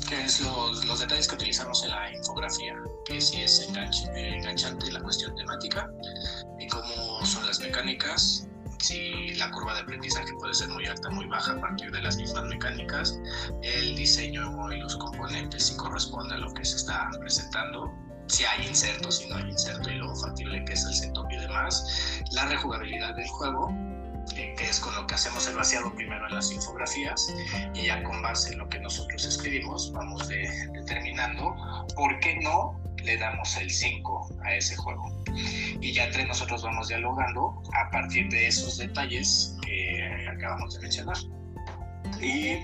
que es los, los, detalles que utilizamos en la infografía, que si es enganchante la cuestión temática y cómo son las mecánicas, si la curva de aprendizaje puede ser muy alta, muy baja a partir de las mismas mecánicas, el diseño y los componentes si corresponde a lo que se está presentando, si hay inserto, si no hay inserto y lo factible que es el setup y demás, la rejugabilidad del juego, eh, que es con lo que hacemos el vaciado primero en las infografías y ya con base en lo que nosotros escribimos vamos determinando por qué no le damos el 5 a ese juego. Y ya entre nosotros vamos dialogando a partir de esos detalles que acabamos de mencionar. Y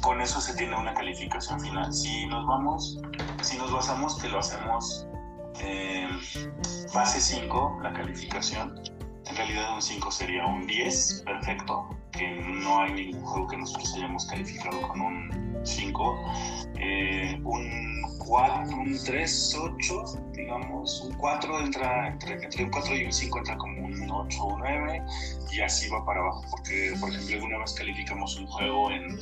con eso se tiene una calificación final. Si nos vamos, si nos basamos que lo hacemos eh, base 5, la calificación, en realidad un 5 sería un 10, perfecto, que no hay ningún juego que nosotros hayamos calificado con un 5. Eh, un 4, un 3, 8, digamos, un 4 entra entre, entre un 4 y un 5 entra como un 8 o 9 y así va para abajo, porque por ejemplo alguna vez calificamos un juego en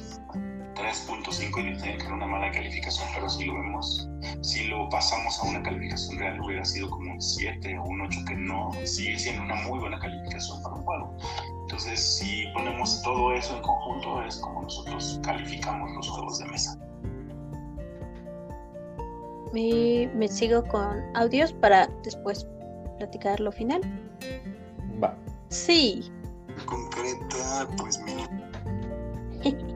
3.5 y que una mala calificación, pero si lo vemos, si lo pasamos a una calificación real hubiera sido como un 7 o un 8 que no sigue siendo una muy buena calificación para un juego. Entonces, si ponemos todo eso en conjunto, es como nosotros calificamos los juegos de mesa. Y me sigo con audios para después platicar lo final. Va. Sí. Concreta, pues mínimo.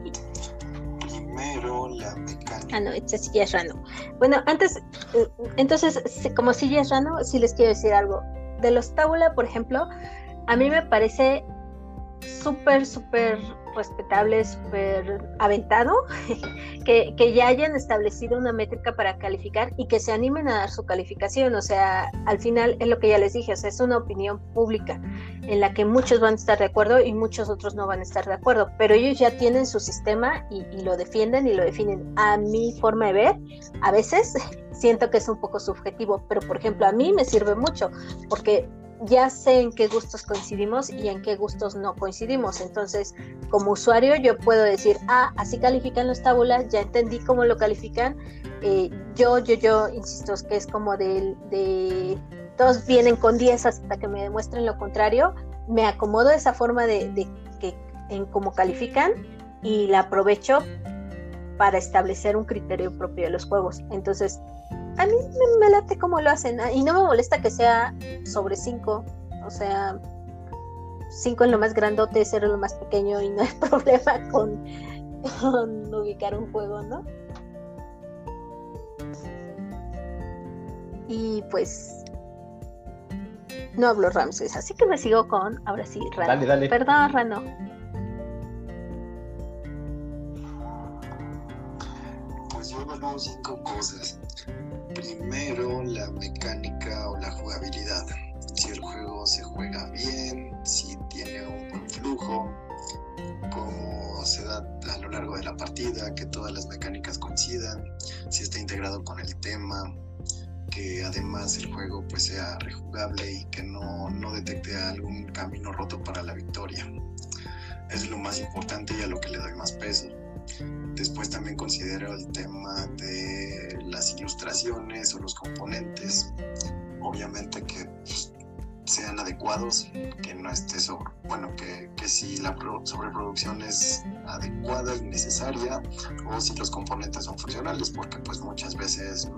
Ah, no, esta sí es rano. Bueno, antes, eh, entonces, como si ya es rano, sí les quiero decir algo. De los tabula, por ejemplo, a mí me parece súper, súper respetable, súper aventado que, que ya hayan establecido una métrica para calificar y que se animen a dar su calificación. O sea, al final es lo que ya les dije, o sea, es una opinión pública en la que muchos van a estar de acuerdo y muchos otros no van a estar de acuerdo, pero ellos ya tienen su sistema y, y lo defienden y lo definen. A mi forma de ver, a veces siento que es un poco subjetivo, pero por ejemplo a mí me sirve mucho porque ya sé en qué gustos coincidimos y en qué gustos no coincidimos. Entonces, como usuario yo puedo decir, ah, así califican los tabulas, ya entendí cómo lo califican. Eh, yo, yo, yo, insisto, que es como de, de todos vienen con 10 hasta que me demuestren lo contrario. Me acomodo esa forma de, de que en cómo califican y la aprovecho para establecer un criterio propio de los juegos. Entonces, a mí me, me late cómo lo hacen ah, y no me molesta que sea sobre 5, o sea, 5 en lo más grandote, 0 en lo más pequeño y no hay problema con, con ubicar un juego, ¿no? Y pues no hablo Ramses, así que me sigo con, ahora sí, Rano. Dale, dale. Perdón, Rano. Pues yo evalúo cinco cosas. Primero, la mecánica o la jugabilidad. Si el juego se juega bien, si tiene un buen flujo, cómo se da a lo largo de la partida, que todas las mecánicas coincidan, si está integrado con el tema, que además el juego pues sea rejugable y que no, no detecte algún camino roto para la victoria. Es lo más importante y a lo que le doy más peso. Después también considero el tema de las ilustraciones o los componentes. Obviamente que pues, sean adecuados, que no esté sobre, bueno, que, que si la pro- sobreproducción es adecuada y necesaria o si los componentes son funcionales, porque pues muchas veces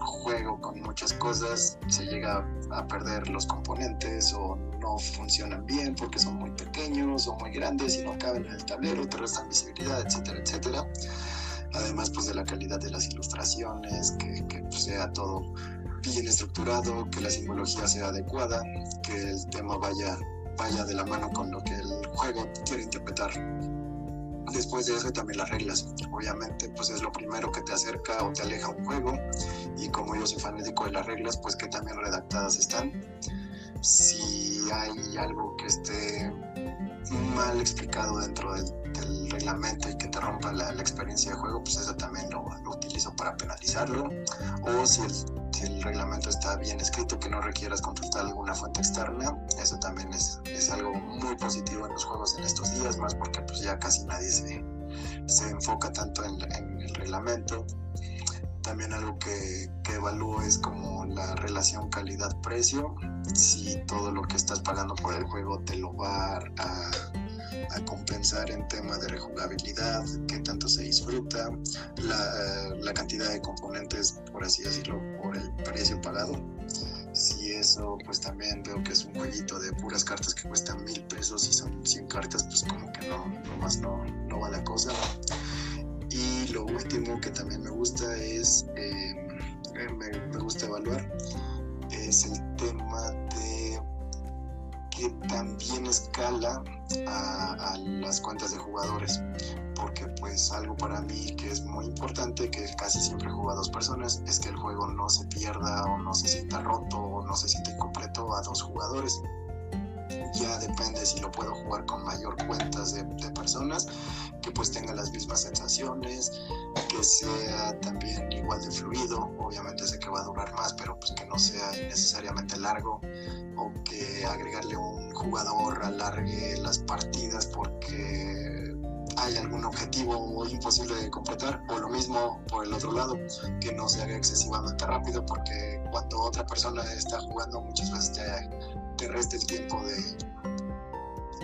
juego con muchas cosas se llega a perder los componentes o no funcionan bien porque son muy pequeños o muy grandes y no caben en el tablero, te restan visibilidad, etcétera, etcétera. Además, pues de la calidad de las ilustraciones, que, que, pues, sea todo bien estructurado, que la simbología sea adecuada, que el tema vaya, vaya de la mano con lo que el juego quiere interpretar. Después de eso también las reglas. Obviamente, pues es lo primero que te acerca o te aleja un juego. Y como yo soy fanático de las reglas, pues que también redactadas están. Si hay algo que esté mal explicado dentro del, reglamento y que te rompa la, experiencia de juego, pues eso también lo, utilizo para penalizarlo. O si el, reglamento está bien escrito, que no requieras consultar alguna fuente externa, eso también es, es algo muy positivo en los juegos en estos días, más porque pues ya casi nadie se, enfoca tanto en, el reglamento. También algo que, que evalúo es como la relación calidad-precio, si todo lo que estás pagando por el juego te lo va a, a compensar en tema de rejugabilidad, qué tanto se disfruta, la, la, cantidad de componentes, por así decirlo, por el precio pagado. Si eso, pues también veo que es un jueguito de puras cartas que cuestan mil pesos y son 100 cartas, pues como que no, nomás no, no va la cosa. Y lo último que también me gusta es, eh, me, me gusta evaluar, es el tema de que también escala a, a, las cuentas de jugadores. Porque pues algo para mí que es muy importante que casi siempre juego a dos personas es que el juego no se pierda o no se sienta roto o no se sienta incompleto a dos jugadores. Ya depende si lo puedo jugar con mayor cuentas de, de personas que pues tenga las mismas sensaciones que sea también igual de fluido. Obviamente sé que va a durar más pero pues que no sea necesariamente largo o que agregarle un jugador alargue las partidas porque hay algún objetivo imposible de completar o lo mismo por el otro lado que no se haga excesivamente rápido porque cuando otra persona está jugando muchas veces te, te resta el tiempo de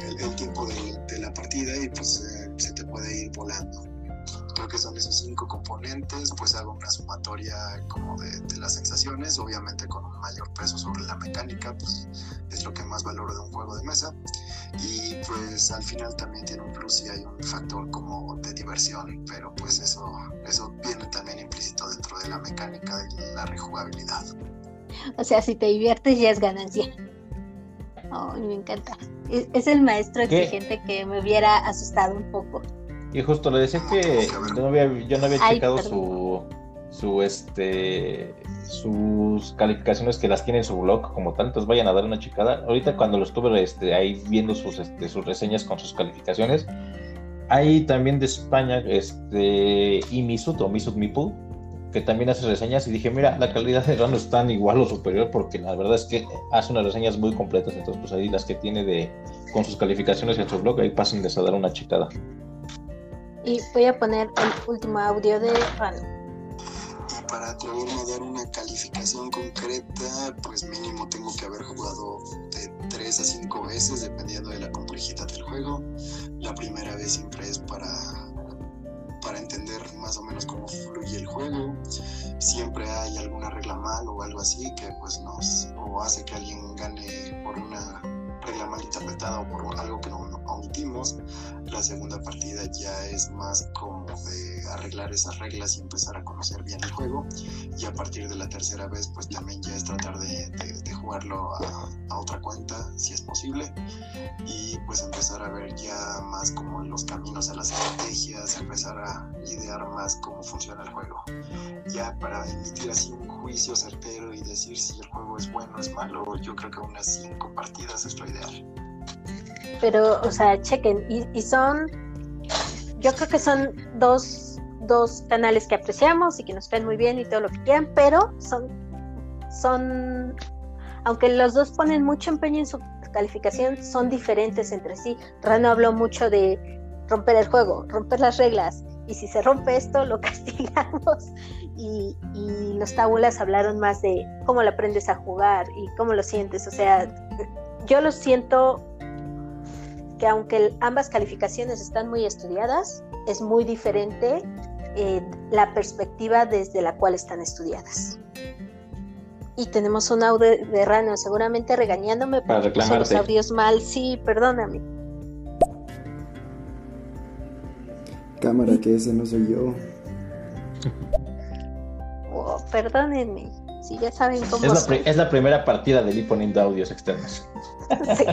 el, el tiempo de, de, la partida y pues eh, se te puede ir volando creo que son esos cinco componentes, pues hago una sumatoria como de, de, las sensaciones, obviamente con un mayor peso sobre la mecánica, pues es lo que más valoro de un juego de mesa. Y pues al final también tiene un plus y hay un factor como de diversión, pero pues eso, eso viene también implícito dentro de la mecánica de la rejugabilidad. O sea, si te diviertes ya es ganancia. Oh, me encanta. Es, es el maestro ¿Qué? exigente que me hubiera asustado un poco. Y justo le decía que yo no había, yo no había Ay, checado perdón. su, su este sus calificaciones que las tiene en su blog como tal, entonces vayan a dar una checada. Ahorita cuando lo estuve este, ahí viendo sus, este, sus reseñas con sus calificaciones, hay también de España este Imisut o Misut Mipu, que también hace reseñas y dije, mira, la calidad de Rano es tan igual o superior porque la verdad es que hace unas reseñas muy completas, entonces pues ahí las que tiene de con sus calificaciones en su blog, ahí pasen a dar una checada. Y voy a poner el último audio de Rano. Y para atreverme a dar una calificación concreta, pues mínimo tengo que haber jugado de 3 a 5 veces, dependiendo de la complejidad del juego. La primera vez siempre es para, para entender más o menos cómo fluye el juego. Siempre hay alguna regla mal o algo así que pues nos o hace que alguien gane por una regla mal interpretada o por algo que no, omitimos. La segunda partida ya es más como de arreglar esas reglas y empezar a conocer bien el juego. Y a partir de la tercera vez, pues también ya es tratar de, de- de jugarlo a, a otra cuenta, si es posible. Y pues empezar a ver ya más como los caminos a las estrategias, empezar a idear más cómo funciona el juego. Ya para emitir así un juicio certero y decir si el juego es bueno o es malo, yo creo que unas cinco partidas es Pero, o sea, chequen. Y, son, yo creo que son dos, dos canales que apreciamos y que nos caen muy bien y todo lo que quieran, pero son, son, aunque los dos ponen mucho empeño en su calificación, son diferentes entre sí. Rano habló mucho de romper el juego, romper las reglas, y si se rompe esto, lo castigamos. Y, y los tábulas hablaron más de cómo lo aprendes a jugar y cómo lo sientes. O sea, yo lo siento que aunque ambas calificaciones están muy estudiadas, es muy diferente eh, la perspectiva desde la cual están estudiadas. Y tenemos un audio de Rano seguramente regañándome Para los audios mal. Sí, perdóname. Cámara, que ese no soy yo. Oh, perdónenme. Si ya saben cómo Es la, es la primera partida de Lee poniendo audios externos. Sí.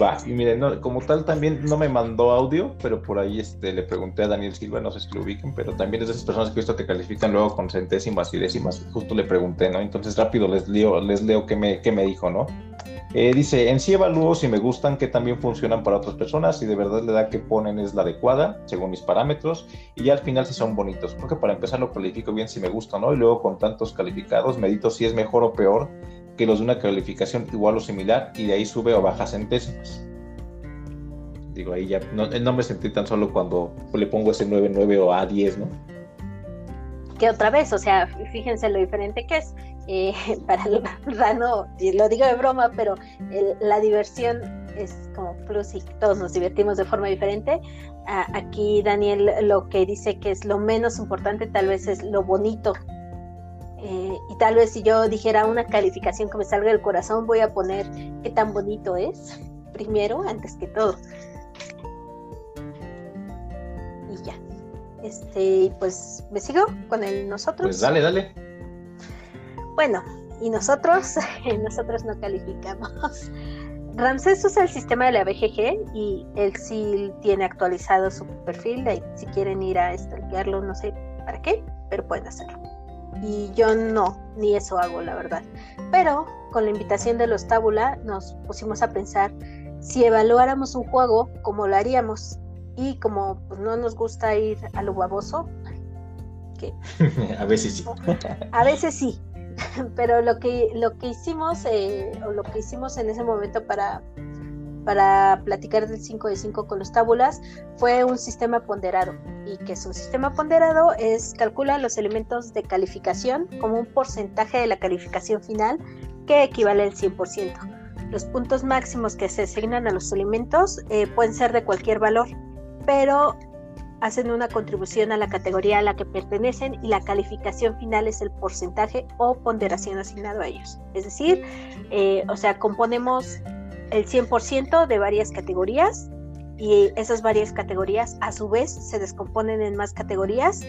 Va, y miren, como tal también no me mandó audio, pero por ahí este, le pregunté a Daniel Silva, no sé si lo ubiquen, pero también es de esas personas que he visto califican luego con centésimas y décimas, justo le pregunté, ¿no? Entonces rápido les leo, les leo qué me, qué me dijo, ¿no? Eh, dice, en sí evalúo si me gustan, que también funcionan para otras personas, si de verdad la edad que ponen es la adecuada, según mis parámetros, y ya al final si son bonitos. Creo que para empezar lo califico bien si me gusta, ¿no? Y luego con tantos calificados, medito si es mejor o peor que los de una calificación igual o similar, y de ahí sube o baja centésimas. Digo, ahí ya no, no me sentí tan solo cuando le pongo ese 9-9 o A10, ¿no? que otra vez, o sea, fíjense lo diferente que es. Eh, para el Rano, lo digo de broma, pero la diversión es como plus y todos nos divertimos de forma diferente. Aquí Daniel lo que dice que es lo menos importante tal vez es lo bonito. Eh, y tal vez si yo dijera una calificación que me salga del corazón, voy a poner qué tan bonito es primero, antes que todo. Y ya. Este, pues me sigo con el nosotros. Pues dale, dale. Bueno, y nosotros, nosotros no calificamos. Ramsés usa el sistema de la BGG y él sí tiene actualizado su perfil. Si quieren ir a stalkearlo, no sé para qué, pero pueden hacerlo. Y yo no, ni eso hago, la verdad. Pero con la invitación de los Tábula nos pusimos a pensar si evaluáramos un juego, ¿cómo lo haríamos? Y como pues, no nos gusta ir a lo baboso, a veces sí. a veces sí, pero lo que lo que hicimos eh, o lo que hicimos en ese momento para para platicar del 5 de 5 con los tábulas fue un sistema ponderado y que es un sistema ponderado es calcula los elementos de calificación como un porcentaje de la calificación final que equivale al 100%. Los puntos máximos que se asignan a los elementos eh, pueden ser de cualquier valor, pero hacen una contribución a la categoría a la que pertenecen y la calificación final es el porcentaje o ponderación asignado a ellos. Es decir, eh, o sea, componemos el 100% de varias categorías y esas varias categorías a su vez se descomponen en más categorías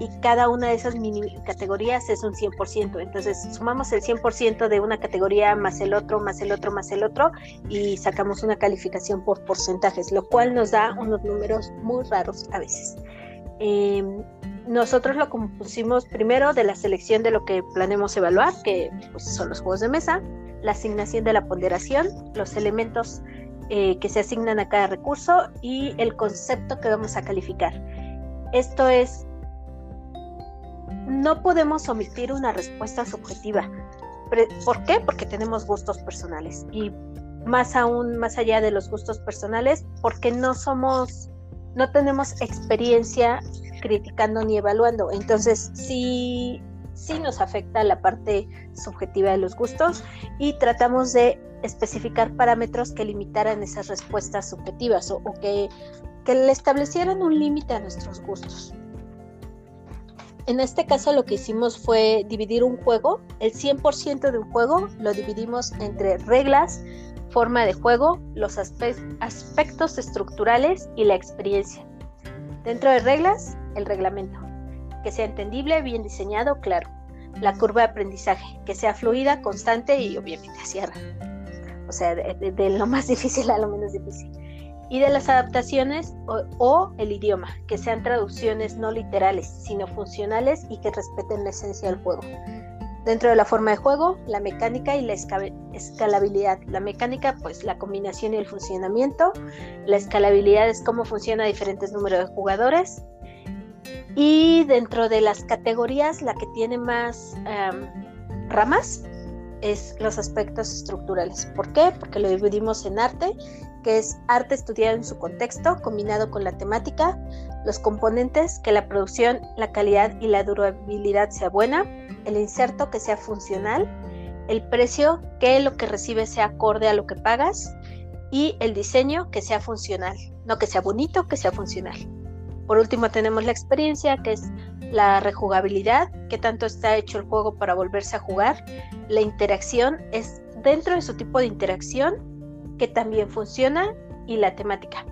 y cada una de esas mini categorías es un 100%. Entonces sumamos el 100% de una categoría más el otro, más el otro, más el otro y sacamos una calificación por porcentajes, lo cual nos da unos números muy raros a veces. Em, nosotros lo compusimos primero de la selección de lo que planeamos evaluar, que pues, son los juegos de mesa, la asignación de la ponderación, los elementos eh, que se asignan a cada recurso y el concepto que vamos a calificar. Esto es no podemos omitir una respuesta subjetiva. ¿Por qué? Porque tenemos gustos personales y más aún, más allá de los gustos personales, porque no somos, no tenemos experiencia criticando ni evaluando. Entonces, sí, sí nos afecta la parte subjetiva de los gustos y tratamos de especificar parámetros que limitaran esas respuestas subjetivas o, que, que le establecieran un límite a nuestros gustos. En este caso lo que hicimos fue dividir un juego, el 100% de un juego lo dividimos entre reglas, forma de juego, los aspectos estructurales y la experiencia. Dentro de reglas, el reglamento, que sea entendible, bien diseñado, claro. La curva de aprendizaje, que sea fluida, constante y obviamente cierra. O sea, de lo más difícil a lo menos difícil y de las adaptaciones o, el idioma, que sean traducciones no literales, sino funcionales y que respeten la esencia del juego. Dentro de la forma de juego, la mecánica y la escalabilidad. La mecánica, pues la combinación y el funcionamiento. La escalabilidad es cómo funciona diferentes números de jugadores. Y dentro de las categorías, la que tiene más ramas es los aspectos estructurales. ¿Por qué? Porque lo dividimos en arte, que es arte estudiado en su contexto, combinado con la temática, los componentes, que la producción, la calidad y la durabilidad sea buena, el inserto, que sea funcional, el precio, que lo que recibes sea acorde a lo que pagas, y el diseño, que sea funcional, no que sea bonito, que sea funcional. Por último tenemos la experiencia, que es la rejugabilidad, que tanto está hecho el juego para volverse a jugar, la interacción es dentro de su tipo de interacción que también funciona y la temática.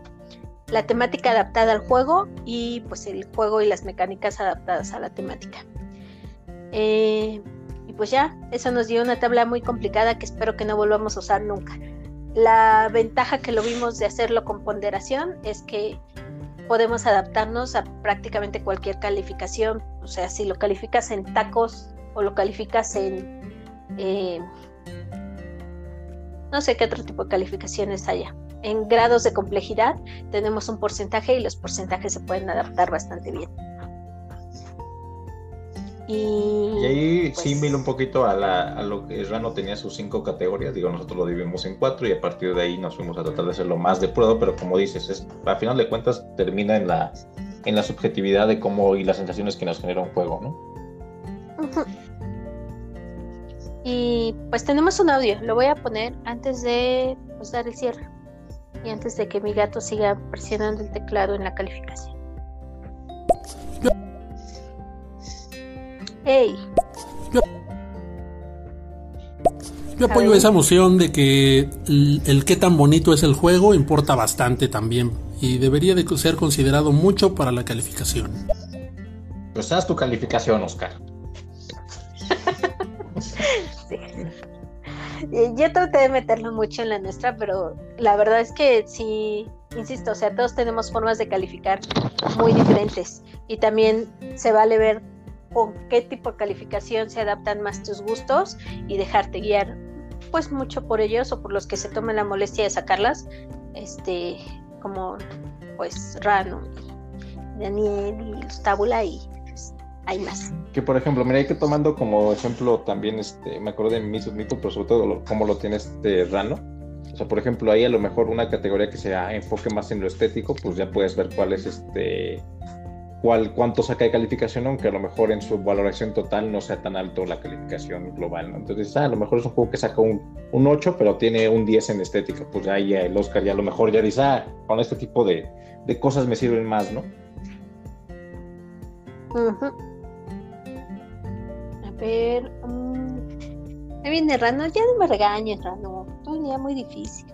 La temática adaptada al juego y pues el juego y las mecánicas adaptadas a la temática. Eh, y pues ya, eso nos dio una tabla muy complicada que espero que no volvamos a usar nunca. La ventaja que lo vimos de hacerlo con ponderación es que podemos adaptarnos a prácticamente cualquier calificación. O sea, si lo calificas en tacos o lo calificas en eh, no sé qué otro tipo de calificaciones haya. En grados de complejidad tenemos un porcentaje y los porcentajes se pueden adaptar bastante bien. Y, ahí sí pues mira un poquito a, lo que Rano tenía sus cinco categorías, digo, nosotros lo dividimos en cuatro y a partir de ahí nos fuimos a tratar de hacerlo más de prueba, pero como dices, es, a final de cuentas termina en la, en la subjetividad de cómo y las sensaciones que nos genera un juego, ¿no? Y pues tenemos un audio, lo voy a poner antes de pues, dar el cierre y antes de que mi gato siga presionando el teclado en la calificación. Hey. Yo, apoyo esa moción de que el, el, qué tan bonito es el juego importa bastante también y debería de ser considerado mucho para la calificación. Pues haz tu calificación, Oscar. Yo traté de meterlo mucho en la nuestra, pero la verdad es que sí, insisto, o sea, todos tenemos formas de calificar muy diferentes y también se vale ver con qué tipo de calificación se adaptan más tus gustos y dejarte guiar pues mucho por ellos o por los que se tomen la molestia de sacarlas, este, como pues Rano, Daniel y los Tabula y hay más. Que por ejemplo, mira, hay que tomando como ejemplo también, este, me acuerdo de mi submito, pero sobre todo cómo lo tiene este Rano. O sea, por ejemplo, ahí a lo mejor una categoría que se enfoque más en lo estético, pues ya puedes ver cuál es este, cuál, cuánto saca de calificación, aunque a lo mejor en su valoración total no sea tan alto la calificación global, ¿no? Entonces, ah, a lo mejor es un juego que saca un, un 8, pero tiene un 10 en estética, pues ahí el Oscar ya a lo mejor ya dice, ah, con este tipo de, de cosas me sirven más, ¿no? A ver. mm, me viene Rano, ya no me regañes, Rano. Tú día muy difícil.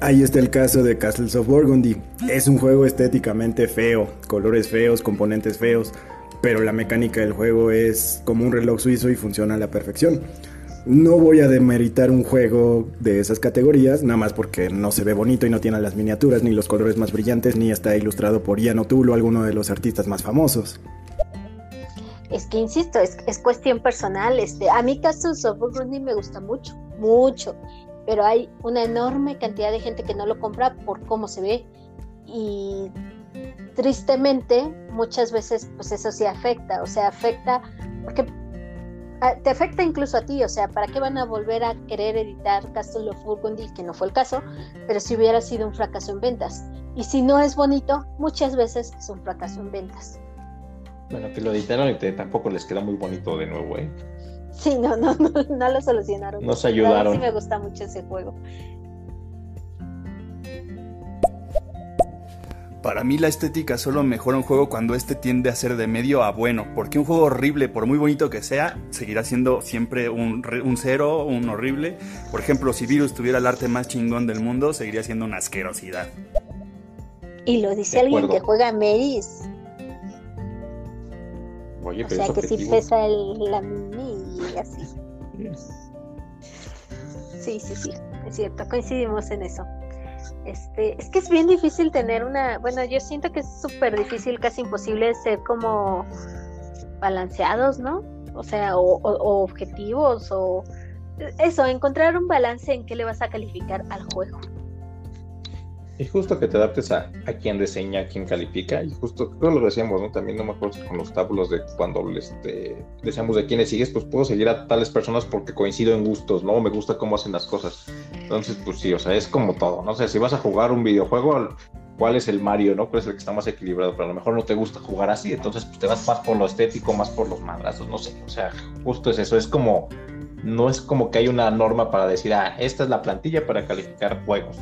Ahí está el caso de Castles of Burgundy. Es un juego estéticamente feo, colores feos, componentes feos, pero la mecánica del juego es como un reloj suizo y funciona a la perfección. No voy a demeritar un juego de esas categorías, nada más porque no se ve bonito y no tiene las miniaturas, ni los colores más brillantes, ni está ilustrado por Ian O'Toole o alguno de los artistas más famosos. Es que insisto, es, es cuestión personal. Este, a mí Castles of Burgundy me gusta mucho, mucho, pero hay una enorme cantidad de gente que no lo compra por cómo se ve y tristemente muchas veces pues eso sí afecta, o sea, afecta porque ah, te afecta incluso a ti, o sea, ¿para qué van a volver a querer editar Castle of Burgundy? Que no fue el caso, pero si hubiera sido un fracaso en ventas. Y si no es bonito, muchas veces es un fracaso en ventas. Bueno, que lo editaron y te- tampoco les quedó muy bonito de nuevo, ¿eh? Sí, no, no, no, no lo solucionaron. Nos ayudaron. Sí me gusta mucho ese juego. Para mí la estética solo mejora un juego cuando este tiende a ser de medio a bueno, porque un juego horrible, por muy bonito que sea, seguirá siendo siempre un, re- un cero, un horrible. Por ejemplo, si Virus tuviera el arte más chingón del mundo, seguiría siendo una asquerosidad. Y lo dice De alguien acuerdo. que juega Meris. Oye, O pero sea es que sí pesa el, la así. Sí, sí, sí, es cierto, coincidimos en eso. Este, es que es bien difícil tener una, bueno, yo siento que es súper difícil, casi imposible ser como balanceados, ¿no? O sea, o objetivos, o eso, encontrar un balance en qué le vas a calificar al juego. Y justo que te adaptes a, a quien reseña, a quien califica, y justo, creo lo decíamos, ¿no? También no me acuerdo con los tábulos de cuando este, decíamos de quiénes sigues, pues puedo seguir a tales personas porque coincido en gustos, ¿no? Me gusta cómo hacen las cosas. Entonces, pues sí, o sea, es como todo, ¿no? O sea, si vas a jugar un videojuego, ¿cuál es el Mario, no? ¿Cuál es el que está más equilibrado? Pero a lo mejor no te gusta jugar así, entonces pues te vas más por lo estético, más por los madrazos, no sé. O sea, justo es eso, es como, no es como que hay una norma para decir, ah, esta es la plantilla para calificar juegos.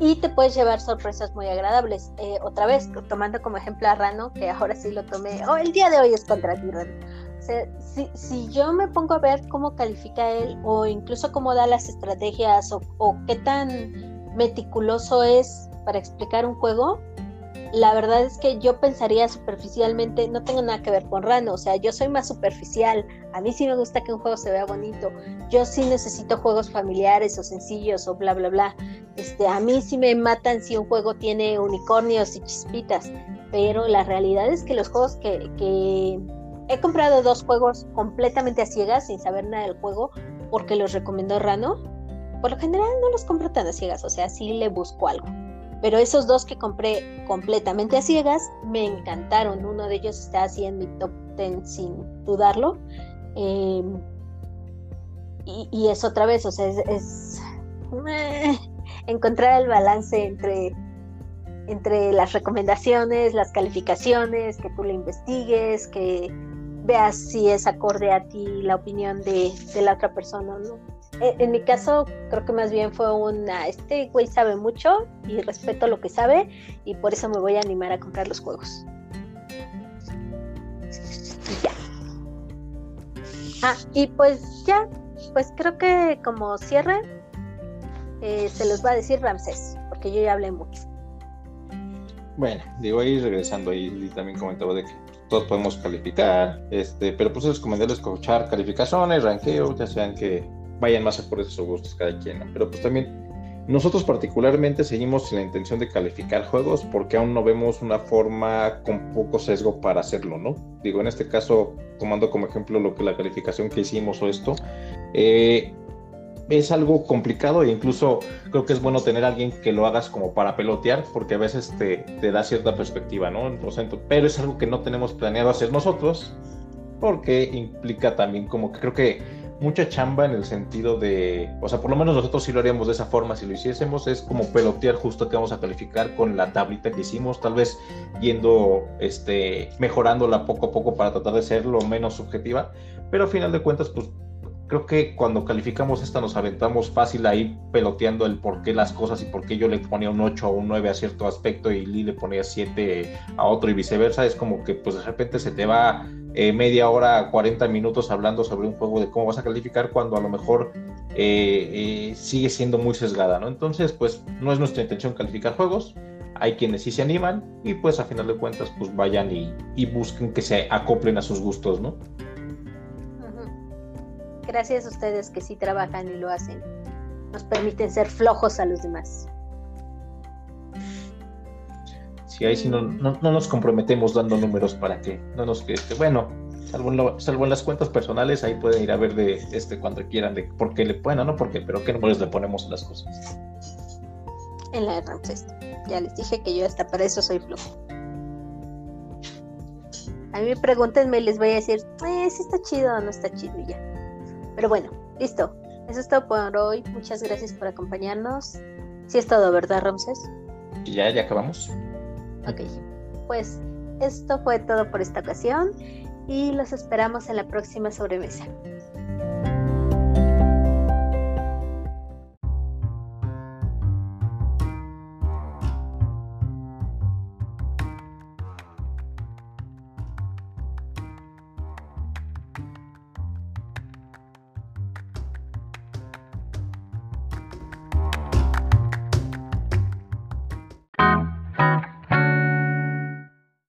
Y te puedes llevar sorpresas muy agradables. Eh, otra vez, tomando como ejemplo a Rano, que ahora sí lo tomé, oh, el día de hoy es contra ti, Rano. O sea, si, si yo me pongo a ver cómo califica él, o incluso cómo da las estrategias, o, o qué tan meticuloso es para explicar un juego, la verdad es que yo pensaría superficialmente, no tengo nada que ver con Rano, o sea, yo soy más superficial, a mí sí me gusta que un juego se vea bonito, yo sí necesito juegos familiares o sencillos o bla, bla, bla. Este, a mí sí me matan si un juego tiene unicornios y chispitas, pero la realidad es que los juegos que, que he comprado dos juegos completamente a ciegas, sin saber nada del juego, porque los recomendó Rano, por lo general no los compro tan a ciegas, o sea, sí le busco algo. Pero esos dos que compré completamente a ciegas me encantaron. Uno de ellos está así en mi top 10 sin dudarlo. Eh, y, es otra vez, o sea, es, eh, encontrar el balance entre, entre las recomendaciones, las calificaciones, que tú le investigues, que veas si es acorde a ti la opinión de, de la otra persona, ¿no? En, en mi caso, creo que más bien fue una, este güey sabe mucho y respeto lo que sabe y por eso me voy a animar a comprar los juegos. Y ya. Ah, y pues ya, pues creo que como cierre, eh, se los va a decir Ramsés, porque yo ya hablé mucho. Bueno, digo ahí regresando ahí y también comentaba de que todos podemos calificar, este, pero pues es recomendarles escuchar calificaciones, ranqueos, ya sean que vayan más acordes a sus gustos cada quien, pero pues también nosotros particularmente seguimos sin la intención de calificar juegos porque aún no vemos una forma con poco sesgo para hacerlo, ¿no? Digo, en este caso, tomando como ejemplo lo que la calificación que hicimos o esto, eh, es algo complicado e incluso creo que es bueno tener a alguien que lo hagas como para pelotear porque a veces te, te da cierta perspectiva, ¿no? Pero es algo que no tenemos planeado hacer nosotros porque implica también como que creo que mucha chamba en el sentido de, o sea, por lo menos nosotros sí lo haríamos de esa forma, si lo hiciésemos es como pelotear justo que vamos a calificar con la tablita que hicimos, tal vez yendo, este, mejorándola poco a poco para tratar de ser lo menos subjetiva, pero a final de cuentas, pues creo que cuando calificamos esta nos aventamos fácil ahí peloteando el por qué las cosas y por qué yo le ponía un 8 o un 9 a cierto aspecto y Lee le ponía 7 a otro y viceversa. Es como que pues de repente se te va eh, media hora, 40 minutos hablando sobre un juego de cómo vas a calificar cuando a lo mejor eh, eh, sigue siendo muy sesgada, ¿no? Entonces pues no es nuestra intención calificar juegos. Hay quienes sí se animan y pues a final de cuentas pues vayan y, y busquen que se acoplen a sus gustos, ¿no? Gracias a ustedes que sí trabajan y lo hacen. Nos permiten ser flojos a los demás. Sí, ahí sí no, no, nos comprometemos dando números para que no nos que este, bueno, salvo en, salvo en las cuentas personales, ahí pueden ir a ver de este cuando quieran, de por qué le bueno, no porque, pero qué números le ponemos a las cosas. En la de Ramses. Ya les dije que yo hasta para eso soy flojo. A mí pregúntenme y les voy a decir, eh, si está chido o no está chido y ya. Pero bueno, listo. Eso es todo por hoy. Muchas gracias por acompañarnos. Sí es todo, ¿verdad, Ramses? Ya, ya acabamos. Ok. Pues esto fue todo por esta ocasión y los esperamos en la próxima sobremesa.